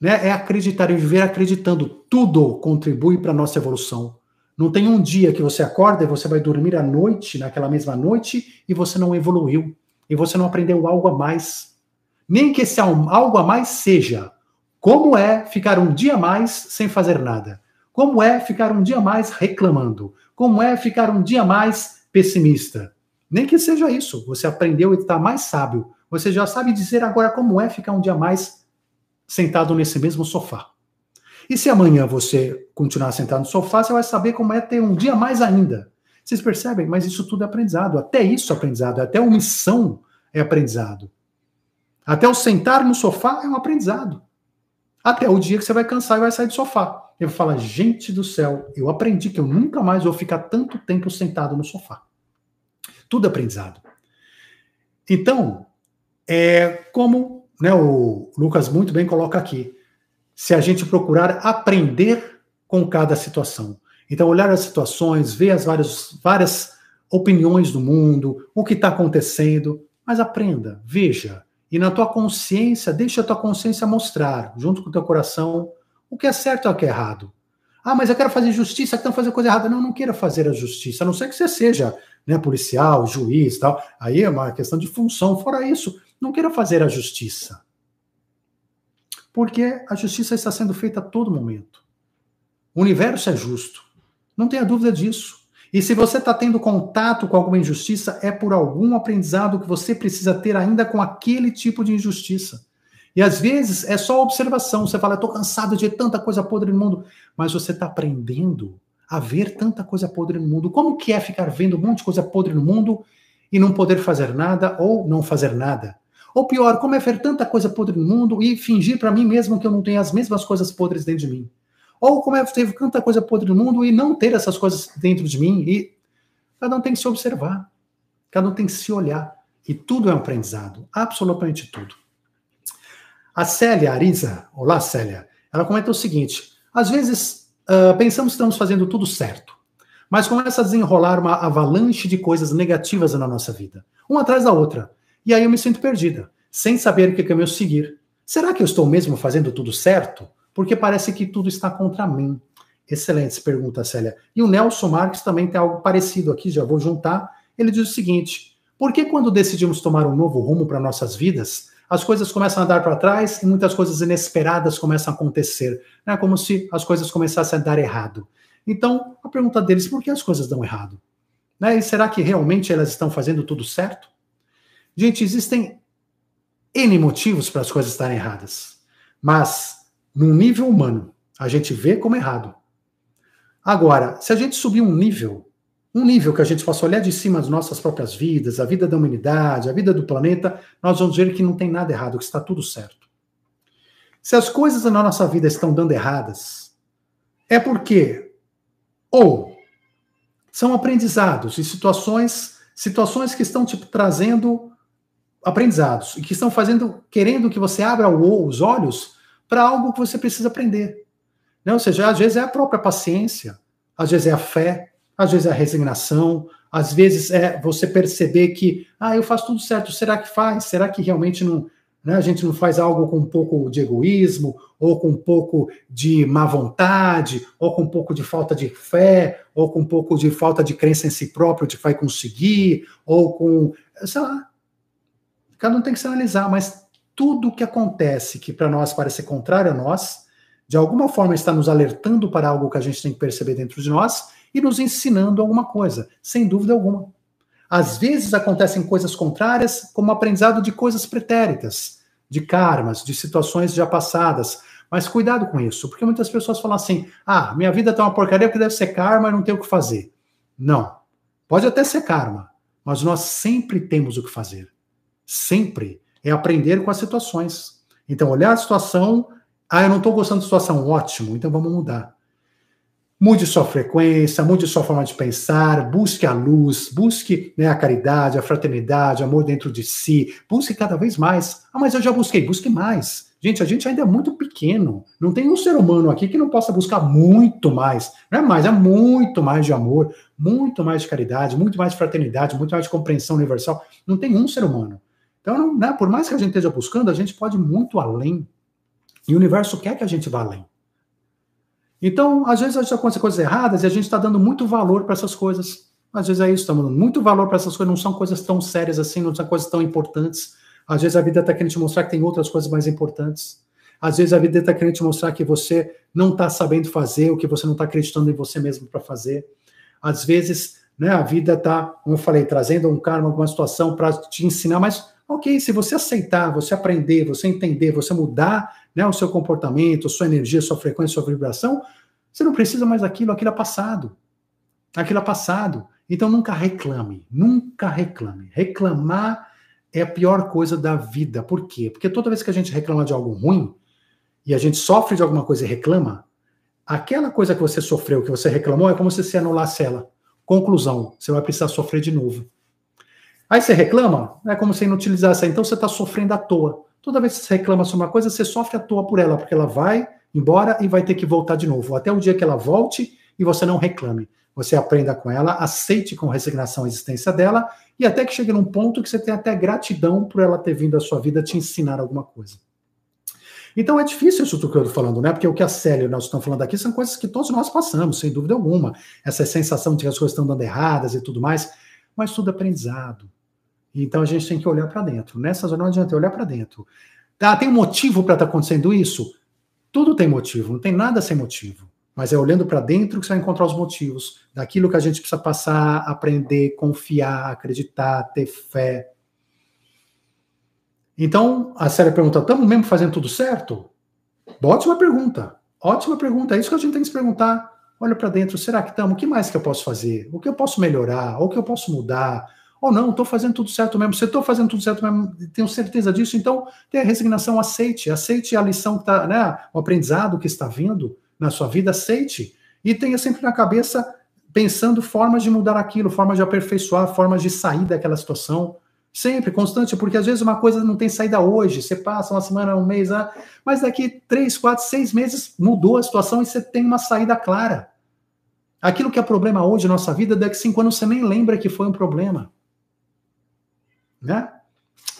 né? É acreditar e viver acreditando, tudo contribui para a nossa evolução. Não tem um dia que você acorda e você vai dormir à noite, naquela mesma noite, e você não evoluiu, e você não aprendeu algo a mais. Nem que esse algo a mais seja como é ficar um dia mais sem fazer nada. Como é ficar um dia mais reclamando. Como é ficar um dia mais pessimista. Nem que seja isso. Você aprendeu e está mais sábio. Você já sabe dizer agora como é ficar um dia mais sentado nesse mesmo sofá. E se amanhã você continuar sentado no sofá, você vai saber como é ter um dia mais ainda. Vocês percebem? Mas isso tudo é aprendizado. Até isso é aprendizado. Até omissão é aprendizado. Até o sentar no sofá é um aprendizado. Até o dia que você vai cansar e vai sair do sofá. Eu vou falar, gente do céu, eu aprendi que eu nunca mais vou ficar tanto tempo sentado no sofá. Tudo aprendizado. Então, é como né, o Lucas muito bem coloca aqui se a gente procurar aprender com cada situação. Então, olhar as situações, ver as várias, várias opiniões do mundo, o que está acontecendo, mas aprenda, veja. E na tua consciência, deixa a tua consciência mostrar, junto com o teu coração, o que é certo e o que é errado. Ah, mas eu quero fazer justiça, estão fazendo coisa errada. Não, não queira fazer a justiça, a não ser que você seja né, policial, juiz tal. Aí é uma questão de função. Fora isso, não queira fazer a justiça. Porque a justiça está sendo feita a todo momento. O universo é justo. Não tenha dúvida disso. E se você está tendo contato com alguma injustiça, é por algum aprendizado que você precisa ter ainda com aquele tipo de injustiça. E às vezes é só observação. Você fala, estou cansado de tanta coisa podre no mundo. Mas você está aprendendo a ver tanta coisa podre no mundo. Como que é ficar vendo um monte de coisa podre no mundo e não poder fazer nada ou não fazer nada? Ou pior, como é ver tanta coisa podre no mundo e fingir para mim mesmo que eu não tenho as mesmas coisas podres dentro de mim? Ou como é ter tanta coisa podre no mundo e não ter essas coisas dentro de mim? E cada um tem que se observar, cada um tem que se olhar. E tudo é um aprendizado, absolutamente tudo. A Célia Arisa, olá Célia, ela comenta o seguinte: às vezes uh, pensamos que estamos fazendo tudo certo, mas começa a desenrolar uma avalanche de coisas negativas na nossa vida, uma atrás da outra. E aí eu me sinto perdida, sem saber que caminho seguir. Será que eu estou mesmo fazendo tudo certo? Porque parece que tudo está contra mim. Excelente, pergunta Célia. E o Nelson Marques também tem algo parecido aqui, já vou juntar. Ele diz o seguinte: por que quando decidimos tomar um novo rumo para nossas vidas, as coisas começam a andar para trás e muitas coisas inesperadas começam a acontecer? É como se as coisas começassem a dar errado. Então, a pergunta deles: por que as coisas dão errado? Né? E será que realmente elas estão fazendo tudo certo? Gente, existem N motivos para as coisas estarem erradas. Mas, num nível humano, a gente vê como errado. Agora, se a gente subir um nível, um nível que a gente possa olhar de cima das nossas próprias vidas, a vida da humanidade, a vida do planeta, nós vamos ver que não tem nada errado, que está tudo certo. Se as coisas na nossa vida estão dando erradas, é porque ou são aprendizados e situações, situações que estão tipo trazendo aprendizados e que estão fazendo, querendo que você abra os olhos para algo que você precisa aprender. Né? Ou seja, às vezes é a própria paciência, às vezes é a fé, às vezes é a resignação, às vezes é você perceber que, ah, eu faço tudo certo, será que faz? Será que realmente não, né, a gente não faz algo com um pouco de egoísmo, ou com um pouco de má vontade, ou com um pouco de falta de fé, ou com um pouco de falta de crença em si próprio de que vai conseguir, ou com, sei lá, Cada um tem que se analisar, mas tudo que acontece que para nós parece contrário a nós, de alguma forma está nos alertando para algo que a gente tem que perceber dentro de nós e nos ensinando alguma coisa, sem dúvida alguma. Às vezes acontecem coisas contrárias, como aprendizado de coisas pretéritas, de karmas, de situações já passadas. Mas cuidado com isso, porque muitas pessoas falam assim: ah, minha vida está uma porcaria porque deve ser karma e não tem o que fazer. Não. Pode até ser karma, mas nós sempre temos o que fazer sempre, é aprender com as situações. Então, olhar a situação, ah, eu não estou gostando da situação, ótimo, então vamos mudar. Mude sua frequência, mude sua forma de pensar, busque a luz, busque né, a caridade, a fraternidade, amor dentro de si, busque cada vez mais. Ah, mas eu já busquei, busque mais. Gente, a gente ainda é muito pequeno. Não tem um ser humano aqui que não possa buscar muito mais. Não é mais, é muito mais de amor, muito mais de caridade, muito mais de fraternidade, muito mais de compreensão universal. Não tem um ser humano. Então, né, por mais que a gente esteja buscando, a gente pode ir muito além. E o universo quer que a gente vá além. Então, às vezes acontece coisas erradas e a gente está dando muito valor para essas coisas. Às vezes é isso, estamos dando muito valor para essas coisas, não são coisas tão sérias assim, não são coisas tão importantes. Às vezes a vida está querendo te mostrar que tem outras coisas mais importantes. Às vezes a vida está querendo te mostrar que você não está sabendo fazer, o que você não está acreditando em você mesmo para fazer. Às vezes, né, a vida está, como eu falei, trazendo um karma, alguma situação para te ensinar, mas Ok, se você aceitar, você aprender, você entender, você mudar né, o seu comportamento, sua energia, sua frequência, sua vibração, você não precisa mais daquilo, aquilo é passado. Aquilo é passado. Então nunca reclame, nunca reclame. Reclamar é a pior coisa da vida. Por quê? Porque toda vez que a gente reclama de algo ruim, e a gente sofre de alguma coisa e reclama, aquela coisa que você sofreu, que você reclamou, é como se você anulasse ela. Conclusão, você vai precisar sofrer de novo. Aí você reclama, é como se inutilizasse, então você está sofrendo à toa. Toda vez que você reclama sobre uma coisa, você sofre à toa por ela, porque ela vai embora e vai ter que voltar de novo. Até o dia que ela volte e você não reclame. Você aprenda com ela, aceite com resignação a existência dela e até que chegue num ponto que você tenha até gratidão por ela ter vindo à sua vida te ensinar alguma coisa. Então é difícil isso que eu estou falando, né? Porque o que a Célia e nós estamos falando aqui são coisas que todos nós passamos, sem dúvida alguma. Essa sensação de que as coisas estão dando erradas e tudo mais, mas tudo aprendizado. Então a gente tem que olhar para dentro. Nessas não adianta olhar para dentro. Tá, tem um motivo para estar tá acontecendo isso? Tudo tem motivo, não tem nada sem motivo. Mas é olhando para dentro que você vai encontrar os motivos daquilo que a gente precisa passar, aprender, confiar, acreditar, ter fé. Então, a série pergunta: estamos mesmo fazendo tudo certo? Ótima pergunta. Ótima pergunta. É isso que a gente tem que se perguntar. Olha para dentro, será que estamos? O que mais que eu posso fazer? O que eu posso melhorar? O que eu posso mudar? Ou não, estou fazendo tudo certo mesmo. Se estou fazendo tudo certo mesmo, tenho certeza disso, então tenha resignação, aceite. Aceite a lição que está, né? O aprendizado que está vindo na sua vida, aceite. E tenha sempre na cabeça pensando formas de mudar aquilo, formas de aperfeiçoar, formas de sair daquela situação. Sempre, constante, porque às vezes uma coisa não tem saída hoje, você passa uma semana, um mês, ah, mas daqui três, quatro, seis meses mudou a situação e você tem uma saída clara. Aquilo que é problema hoje na nossa vida, daqui cinco anos você nem lembra que foi um problema. Né?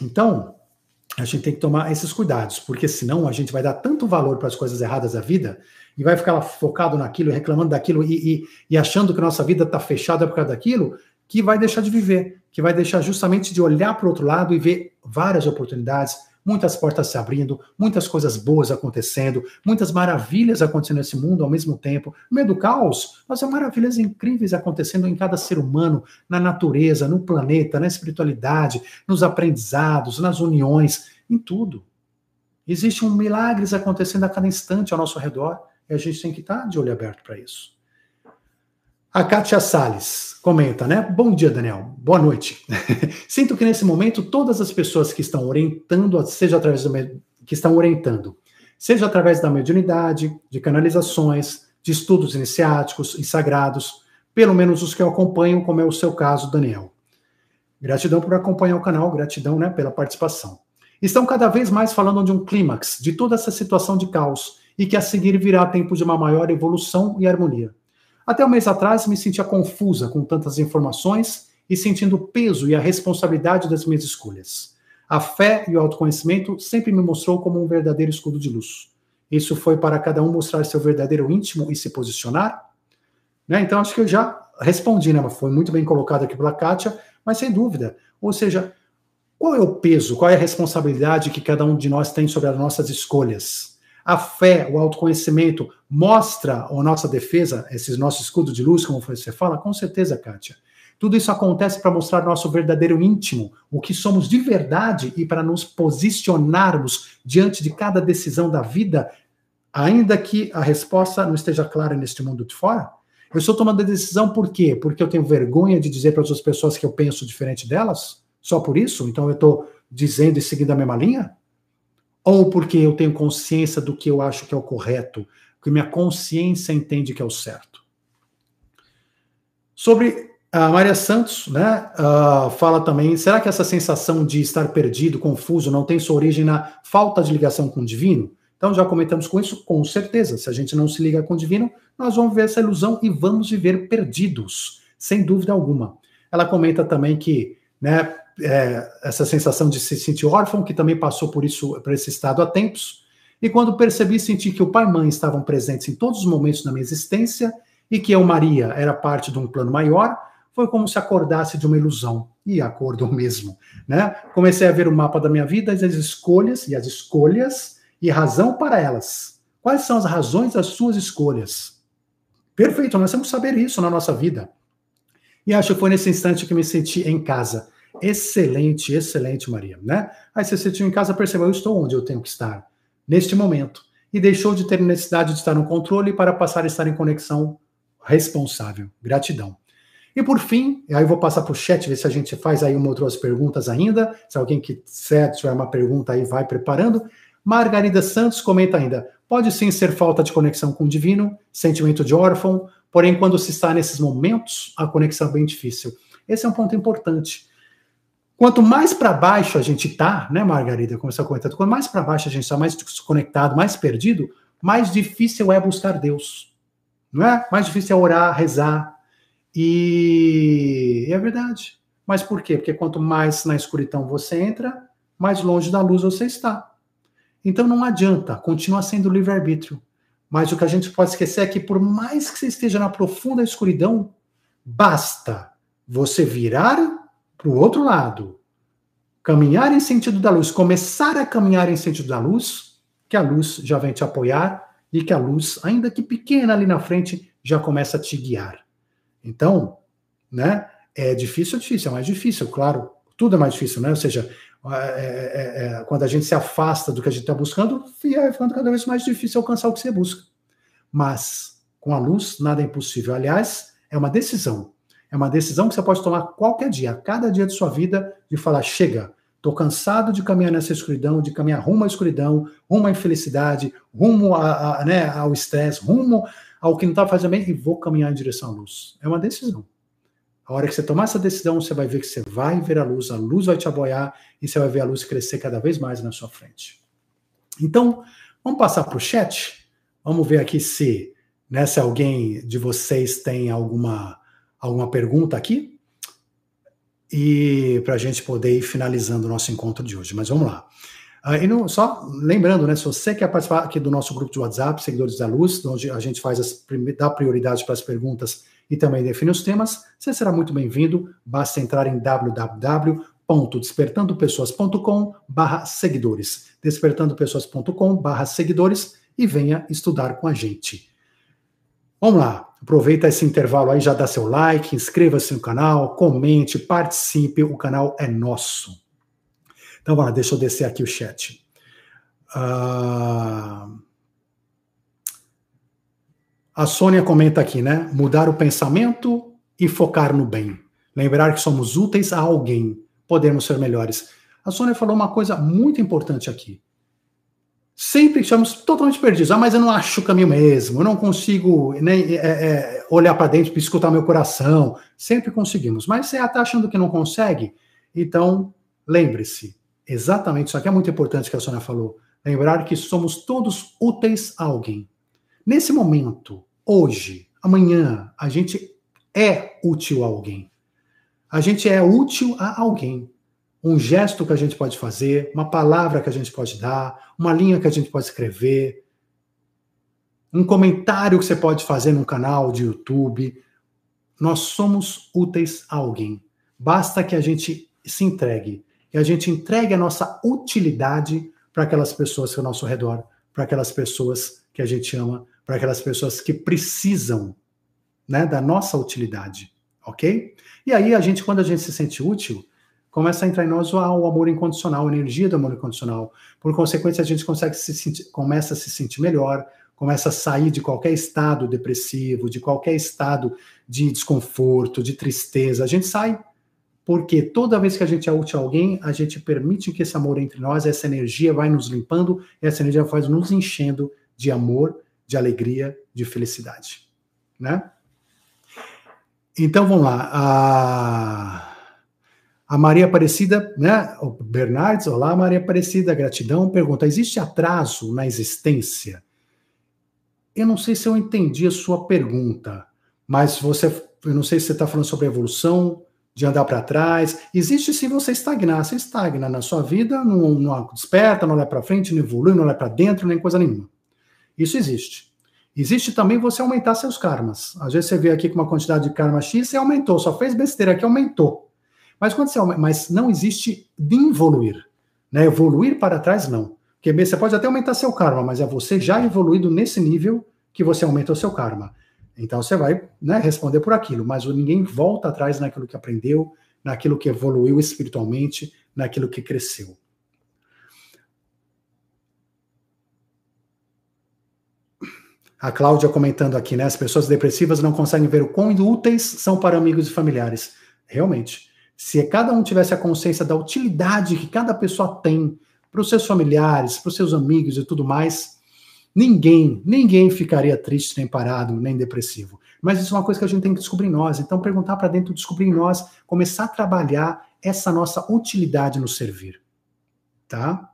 Então, a gente tem que tomar esses cuidados, porque senão a gente vai dar tanto valor para as coisas erradas da vida e vai ficar focado naquilo, reclamando daquilo e, e, e achando que a nossa vida está fechada por causa daquilo, que vai deixar de viver, que vai deixar justamente de olhar para o outro lado e ver várias oportunidades, muitas portas se abrindo, muitas coisas boas acontecendo, muitas maravilhas acontecendo nesse mundo ao mesmo tempo. No meio do caos, nós temos maravilhas incríveis acontecendo em cada ser humano, na natureza, no planeta, na espiritualidade, nos aprendizados, nas uniões, em tudo. Existem milagres acontecendo a cada instante ao nosso redor e a gente tem que estar de olho aberto para isso. A Kátia Salles comenta, né? Bom dia, Daniel. Boa noite. Sinto que nesse momento todas as pessoas que estão orientando, seja através do que estão orientando, seja através da mediunidade, de canalizações, de estudos iniciáticos e sagrados, pelo menos os que eu acompanho, como é o seu caso, Daniel. Gratidão por acompanhar o canal, gratidão, né, pela participação. Estão cada vez mais falando de um clímax de toda essa situação de caos e que a seguir virá tempo de uma maior evolução e harmonia. Até um mês atrás me sentia confusa com tantas informações e sentindo o peso e a responsabilidade das minhas escolhas. A fé e o autoconhecimento sempre me mostrou como um verdadeiro escudo de luz. Isso foi para cada um mostrar seu verdadeiro íntimo e se posicionar? Né? Então, acho que eu já respondi, né? Foi muito bem colocado aqui pela Kátia, mas sem dúvida. Ou seja, qual é o peso, qual é a responsabilidade que cada um de nós tem sobre as nossas escolhas? A fé, o autoconhecimento, mostra a nossa defesa, esse nosso escudo de luz, como você fala? Com certeza, Kátia. Tudo isso acontece para mostrar nosso verdadeiro íntimo, o que somos de verdade e para nos posicionarmos diante de cada decisão da vida, ainda que a resposta não esteja clara neste mundo de fora. Eu estou tomando a decisão por quê? Porque eu tenho vergonha de dizer para as outras pessoas que eu penso diferente delas? Só por isso? Então eu estou dizendo e seguindo a mesma linha? Ou porque eu tenho consciência do que eu acho que é o correto, que minha consciência entende que é o certo. Sobre a Maria Santos, né, uh, fala também: será que essa sensação de estar perdido, confuso, não tem sua origem na falta de ligação com o divino? Então já comentamos com isso, com certeza. Se a gente não se liga com o divino, nós vamos ver essa ilusão e vamos viver perdidos, sem dúvida alguma. Ela comenta também que, né, é, essa sensação de se sentir órfão, que também passou por isso, por esse estado há tempos. E quando percebi e senti que o pai e mãe estavam presentes em todos os momentos da minha existência e que eu, Maria, era parte de um plano maior, foi como se acordasse de uma ilusão. E acordou mesmo, né? Comecei a ver o mapa da minha vida, as escolhas e as escolhas e razão para elas. Quais são as razões das suas escolhas? Perfeito, nós temos que saber isso na nossa vida. E acho que foi nesse instante que me senti em casa Excelente, excelente, Maria, né? Aí você sentiu em casa, percebeu, eu estou onde eu tenho que estar, neste momento. E deixou de ter necessidade de estar no controle para passar a estar em conexão responsável. Gratidão. E por fim, aí eu vou passar para o chat, ver se a gente faz aí uma ou duas perguntas ainda. Se alguém quiser, tiver uma pergunta aí, vai preparando. Margarida Santos comenta ainda: pode sim ser falta de conexão com o divino, sentimento de órfão, porém, quando se está nesses momentos, a conexão é bem difícil. Esse é um ponto importante. Quanto mais para baixo a gente tá, né, Margarida, como você comentou, quanto mais para baixo a gente está, mais desconectado, mais perdido, mais difícil é buscar Deus. Não é? Mais difícil é orar, rezar. E é verdade. Mas por quê? Porque quanto mais na escuridão você entra, mais longe da luz você está. Então não adianta, continua sendo livre-arbítrio. Mas o que a gente pode esquecer é que, por mais que você esteja na profunda escuridão, basta você virar para o outro lado, caminhar em sentido da luz, começar a caminhar em sentido da luz, que a luz já vem te apoiar e que a luz, ainda que pequena ali na frente, já começa a te guiar. Então, né? É difícil, é difícil, é mais difícil, claro. Tudo é mais difícil, né? Ou seja, é, é, é, quando a gente se afasta do que a gente está buscando, vai ficando cada vez mais difícil alcançar o que você busca. Mas com a luz, nada é impossível. Aliás, é uma decisão. É uma decisão que você pode tomar qualquer dia, cada dia de sua vida, de falar: chega, estou cansado de caminhar nessa escuridão, de caminhar rumo à escuridão, rumo à infelicidade, rumo a, a, né, ao estresse, rumo ao que não está fazendo bem, e vou caminhar em direção à luz. É uma decisão. A hora que você tomar essa decisão, você vai ver que você vai ver a luz, a luz vai te apoiar e você vai ver a luz crescer cada vez mais na sua frente. Então, vamos passar para o chat. Vamos ver aqui se, né, se alguém de vocês tem alguma, alguma pergunta aqui. E para a gente poder ir finalizando o nosso encontro de hoje. Mas vamos lá. Uh, e não, só lembrando, né, se você quer participar aqui do nosso grupo de WhatsApp, Seguidores da Luz, onde a gente faz as, dá prioridade para as perguntas e também define os temas, você será muito bem-vindo. Basta entrar em www.despertandopessoas.com barra seguidores. Despertandopessoas.com barra seguidores e venha estudar com a gente. Vamos lá, aproveita esse intervalo aí, já dá seu like, inscreva-se no canal, comente, participe, o canal é nosso. Então, vamos lá, deixa eu descer aqui o chat. Uh... A Sônia comenta aqui, né? Mudar o pensamento e focar no bem. Lembrar que somos úteis a alguém. Podemos ser melhores. A Sônia falou uma coisa muito importante aqui. Sempre estamos totalmente perdidos. Ah, mas eu não acho o caminho mesmo. Eu não consigo nem é, é, olhar para dentro para escutar meu coração. Sempre conseguimos. Mas você está achando que não consegue? Então, lembre-se. Exatamente isso aqui é muito importante que a Sônia falou. Lembrar que somos todos úteis a alguém. Nesse momento, hoje, amanhã, a gente é útil a alguém. A gente é útil a alguém. Um gesto que a gente pode fazer, uma palavra que a gente pode dar, uma linha que a gente pode escrever, um comentário que você pode fazer no canal de YouTube. Nós somos úteis a alguém. Basta que a gente se entregue. E a gente entregue a nossa utilidade para aquelas pessoas ao nosso redor, para aquelas pessoas que a gente ama, para aquelas pessoas que precisam né, da nossa utilidade, ok? E aí a gente, quando a gente se sente útil, começa a entrar em nós o, amor incondicional, a energia do amor incondicional. Por consequência, a gente consegue se sentir, começa a se sentir melhor, começa a sair de qualquer estado depressivo, de qualquer estado de desconforto, de tristeza. A gente sai porque toda vez que a gente é útil a alguém, a gente permite que esse amor entre nós, essa energia vai nos limpando, essa energia vai nos enchendo de amor de alegria, de felicidade, né? Então vamos lá. A, a Maria Aparecida, né? O Bernardes, olá Maria Aparecida, gratidão. Pergunta: existe atraso na existência? Eu não sei se eu entendi a sua pergunta, mas você, eu não sei se você está falando sobre evolução, de andar para trás. Existe se você estagnar, você estagna na sua vida, não, não desperta, não olha para frente, não evolui, não olha para dentro, nem coisa nenhuma. Isso existe. Existe também você aumentar seus karmas. Às vezes você vê aqui com uma quantidade de karma X, você aumentou, só fez besteira aqui, aumentou. Mas quando você aumenta, mas não existe de evoluir. Né? Evoluir para trás, não. Porque você pode até aumentar seu karma, mas é você já evoluído nesse nível que você aumenta o seu karma. Então você vai né, responder por aquilo, mas ninguém volta atrás naquilo que aprendeu, naquilo que evoluiu espiritualmente, naquilo que cresceu. A Cláudia comentando aqui, né? As pessoas depressivas não conseguem ver o quão úteis são para amigos e familiares. Realmente. Se cada um tivesse a consciência da utilidade que cada pessoa tem para os seus familiares, para os seus amigos e tudo mais, ninguém, ninguém ficaria triste, nem parado, nem depressivo. Mas isso é uma coisa que a gente tem que descobrir em nós. Então, perguntar para dentro, descobrir em nós, começar a trabalhar essa nossa utilidade no servir. Tá?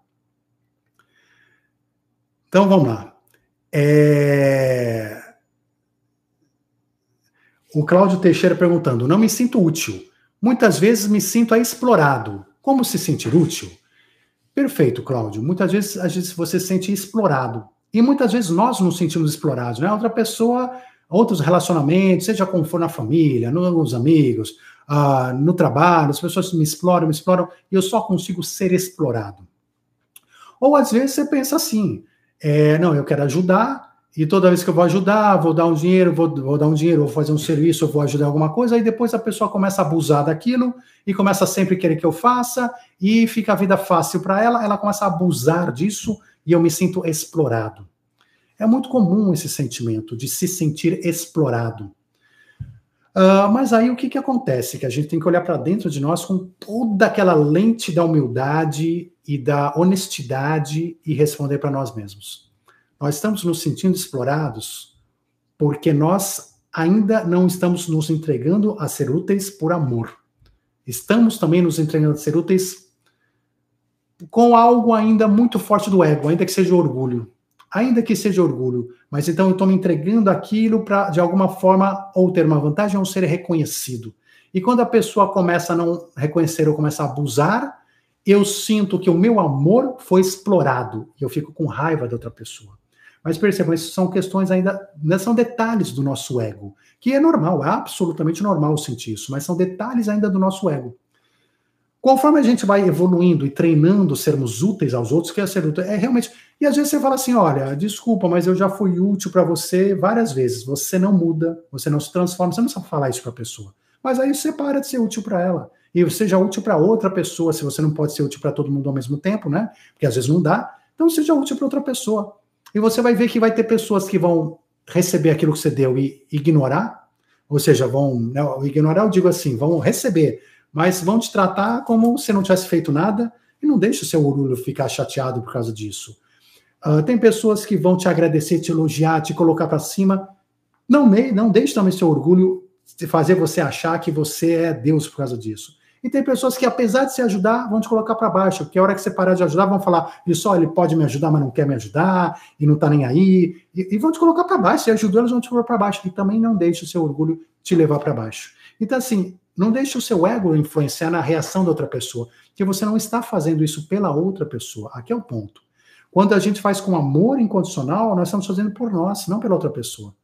Então, vamos lá. É... O Cláudio Teixeira perguntando: não me sinto útil. Muitas vezes me sinto explorado. Como se sentir útil? Perfeito, Cláudio. Muitas vezes, você se sente explorado. E muitas vezes nós nos sentimos explorados, né? Outra pessoa, outros relacionamentos, seja como for na família, nos amigos, uh, no trabalho, as pessoas me exploram, me exploram, e eu só consigo ser explorado. Ou às vezes você pensa assim: é, não, eu quero ajudar e toda vez que eu vou ajudar, vou dar um dinheiro, vou, vou dar um dinheiro, vou fazer um serviço, vou ajudar alguma coisa, aí depois a pessoa começa a abusar daquilo e começa a sempre querer que eu faça e fica a vida fácil para ela, ela começa a abusar disso e eu me sinto explorado. É muito comum esse sentimento de se sentir explorado. Uh, mas aí o que, que acontece? Que a gente tem que olhar para dentro de nós com toda aquela lente da humildade e da honestidade e responder para nós mesmos. Nós estamos nos sentindo explorados porque nós ainda não estamos nos entregando a ser úteis por amor. Estamos também nos entregando a ser úteis com algo ainda muito forte do ego, ainda que seja orgulho. Ainda que seja orgulho. Mas então eu estou me entregando aquilo para, de alguma forma, ou ter uma vantagem ou ser reconhecido. E quando a pessoa começa a não reconhecer ou começa a abusar, eu sinto que o meu amor foi explorado. E eu fico com raiva da outra pessoa. Mas percebam, isso são questões ainda, né, são detalhes do nosso ego, que é normal, é absolutamente normal sentir isso, mas são detalhes ainda do nosso ego. Conforme a gente vai evoluindo e treinando sermos úteis aos outros, que é ser útil, é realmente. E às vezes você fala assim: olha, desculpa, mas eu já fui útil para você várias vezes. Você não muda, você não se transforma, você não sabe falar isso para a pessoa. Mas aí você para de ser útil para ela. E seja útil para outra pessoa, se você não pode ser útil para todo mundo ao mesmo tempo, né? Porque às vezes não dá. Então seja útil para outra pessoa. E você vai ver que vai ter pessoas que vão receber aquilo que você deu e ignorar, ou seja, vão né, ignorar, eu digo assim, vão receber, mas vão te tratar como se não tivesse feito nada e não deixe o seu orgulho ficar chateado por causa disso. Uh, tem pessoas que vão te agradecer, te elogiar, te colocar para cima. Não, não deixe também seu orgulho fazer você achar que você é Deus por causa disso. E tem pessoas que, apesar de se ajudar, vão te colocar para baixo, porque a hora que você parar de ajudar, vão falar, isso, ele pode me ajudar, mas não quer me ajudar, e não está nem aí, e, e, vão te colocar para baixo. Se ajudou, eles vão te colocar para baixo. E também não deixe o seu orgulho te levar para baixo. Então, assim, não deixe o seu ego influenciar na reação da outra pessoa, porque você não está fazendo isso pela outra pessoa. Aqui é o ponto. Quando a gente faz com amor incondicional, nós estamos fazendo por nós, não pela outra pessoa.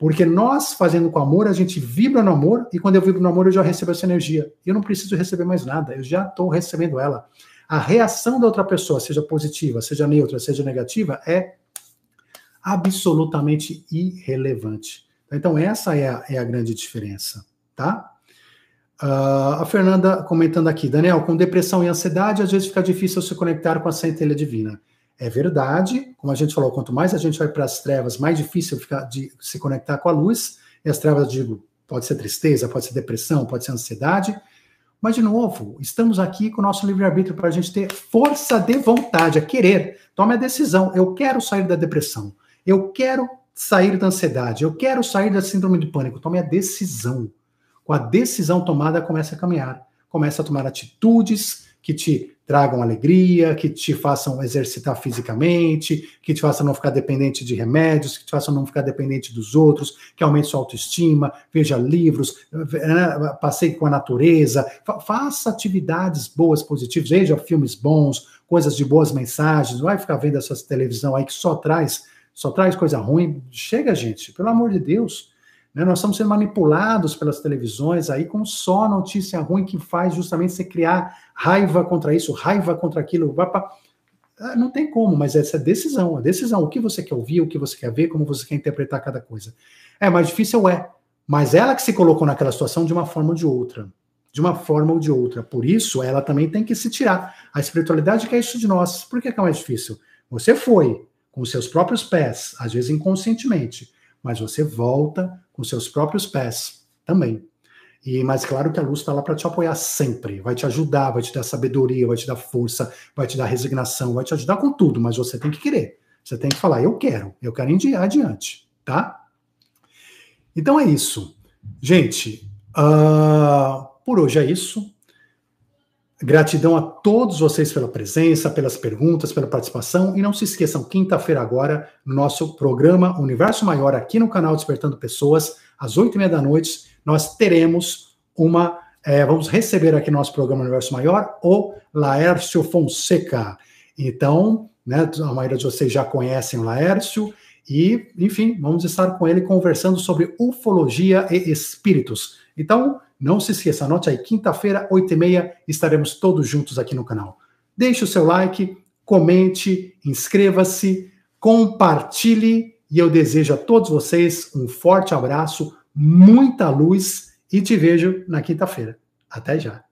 Porque nós, fazendo com amor, a gente vibra no amor, e quando eu vibro no amor, eu já recebo essa energia. Eu não preciso receber mais nada, eu já estou recebendo ela. A reação da outra pessoa, seja positiva, seja neutra, seja negativa, é absolutamente irrelevante. Então, essa é a, é a grande diferença, tá? Uh, a Fernanda comentando aqui, Daniel, com depressão e ansiedade, às vezes fica difícil se conectar com a centelha divina. É verdade, como a gente falou, quanto mais a gente vai para as trevas, mais difícil ficar de se conectar com a luz. E as trevas, digo, pode ser tristeza, pode ser depressão, pode ser ansiedade. Mas, de novo, estamos aqui com o nosso livre-arbítrio para a gente ter força de vontade, a querer. Tome a decisão. Eu quero sair da depressão. Eu quero sair da ansiedade. Eu quero sair da síndrome de pânico. Tome a decisão. Com a decisão tomada, começa a caminhar. Começa a tomar atitudes que te tragam alegria, que te façam exercitar fisicamente, que te façam não ficar dependente de remédios, que te façam não ficar dependente dos outros, que aumente sua autoestima, veja livros, né, passeie com a natureza, fa faça atividades boas, positivas, veja filmes bons, coisas de boas mensagens, não vai ficar vendo essa televisão aí que só traz, só traz coisa ruim. Chega, gente, pelo amor de Deus. Né? Nós estamos sendo manipulados pelas televisões aí com só notícia ruim que faz justamente você criar raiva contra isso, raiva contra aquilo. Ah, não tem como, mas essa é decisão, a decisão. O que você quer ouvir, o que você quer ver, como você quer interpretar cada coisa. É mais difícil, é. Mas ela que se colocou naquela situação de uma forma ou de outra. De uma forma ou de outra. Por isso, ela também tem que se tirar. A espiritualidade quer isso de nós. Por que é mais difícil? Você foi com seus próprios pés, às vezes inconscientemente, mas você volta com seus próprios pés também. E mas claro que a luz está lá para te apoiar sempre, vai te ajudar, vai te dar sabedoria, vai te dar força, vai te dar resignação, vai te ajudar com tudo, mas você tem que querer. Você tem que falar, eu quero, eu quero ir adiante, tá? Então é isso. Gente, uh, por hoje é isso. Gratidão a todos vocês pela presença, pelas perguntas, pela participação. E não se esqueçam, quinta-feira agora, no nosso programa Universo Maior, aqui no canal Despertando Pessoas, às oito e meia da noite, nós teremos uma. É, vamos receber aqui no nosso programa Universo Maior o Laércio Fonseca. Então, né, a maioria de vocês já conhecem o Laércio. E, enfim, vamos estar com ele conversando sobre ufologia e espíritos. Então, não se esqueça, anote aí, quinta-feira, 8h30, estaremos todos juntos aqui no canal. Deixe o seu like, comente, inscreva-se, compartilhe E eu desejo a todos vocês um forte abraço, muita luz e te vejo na quinta-feira. Até já.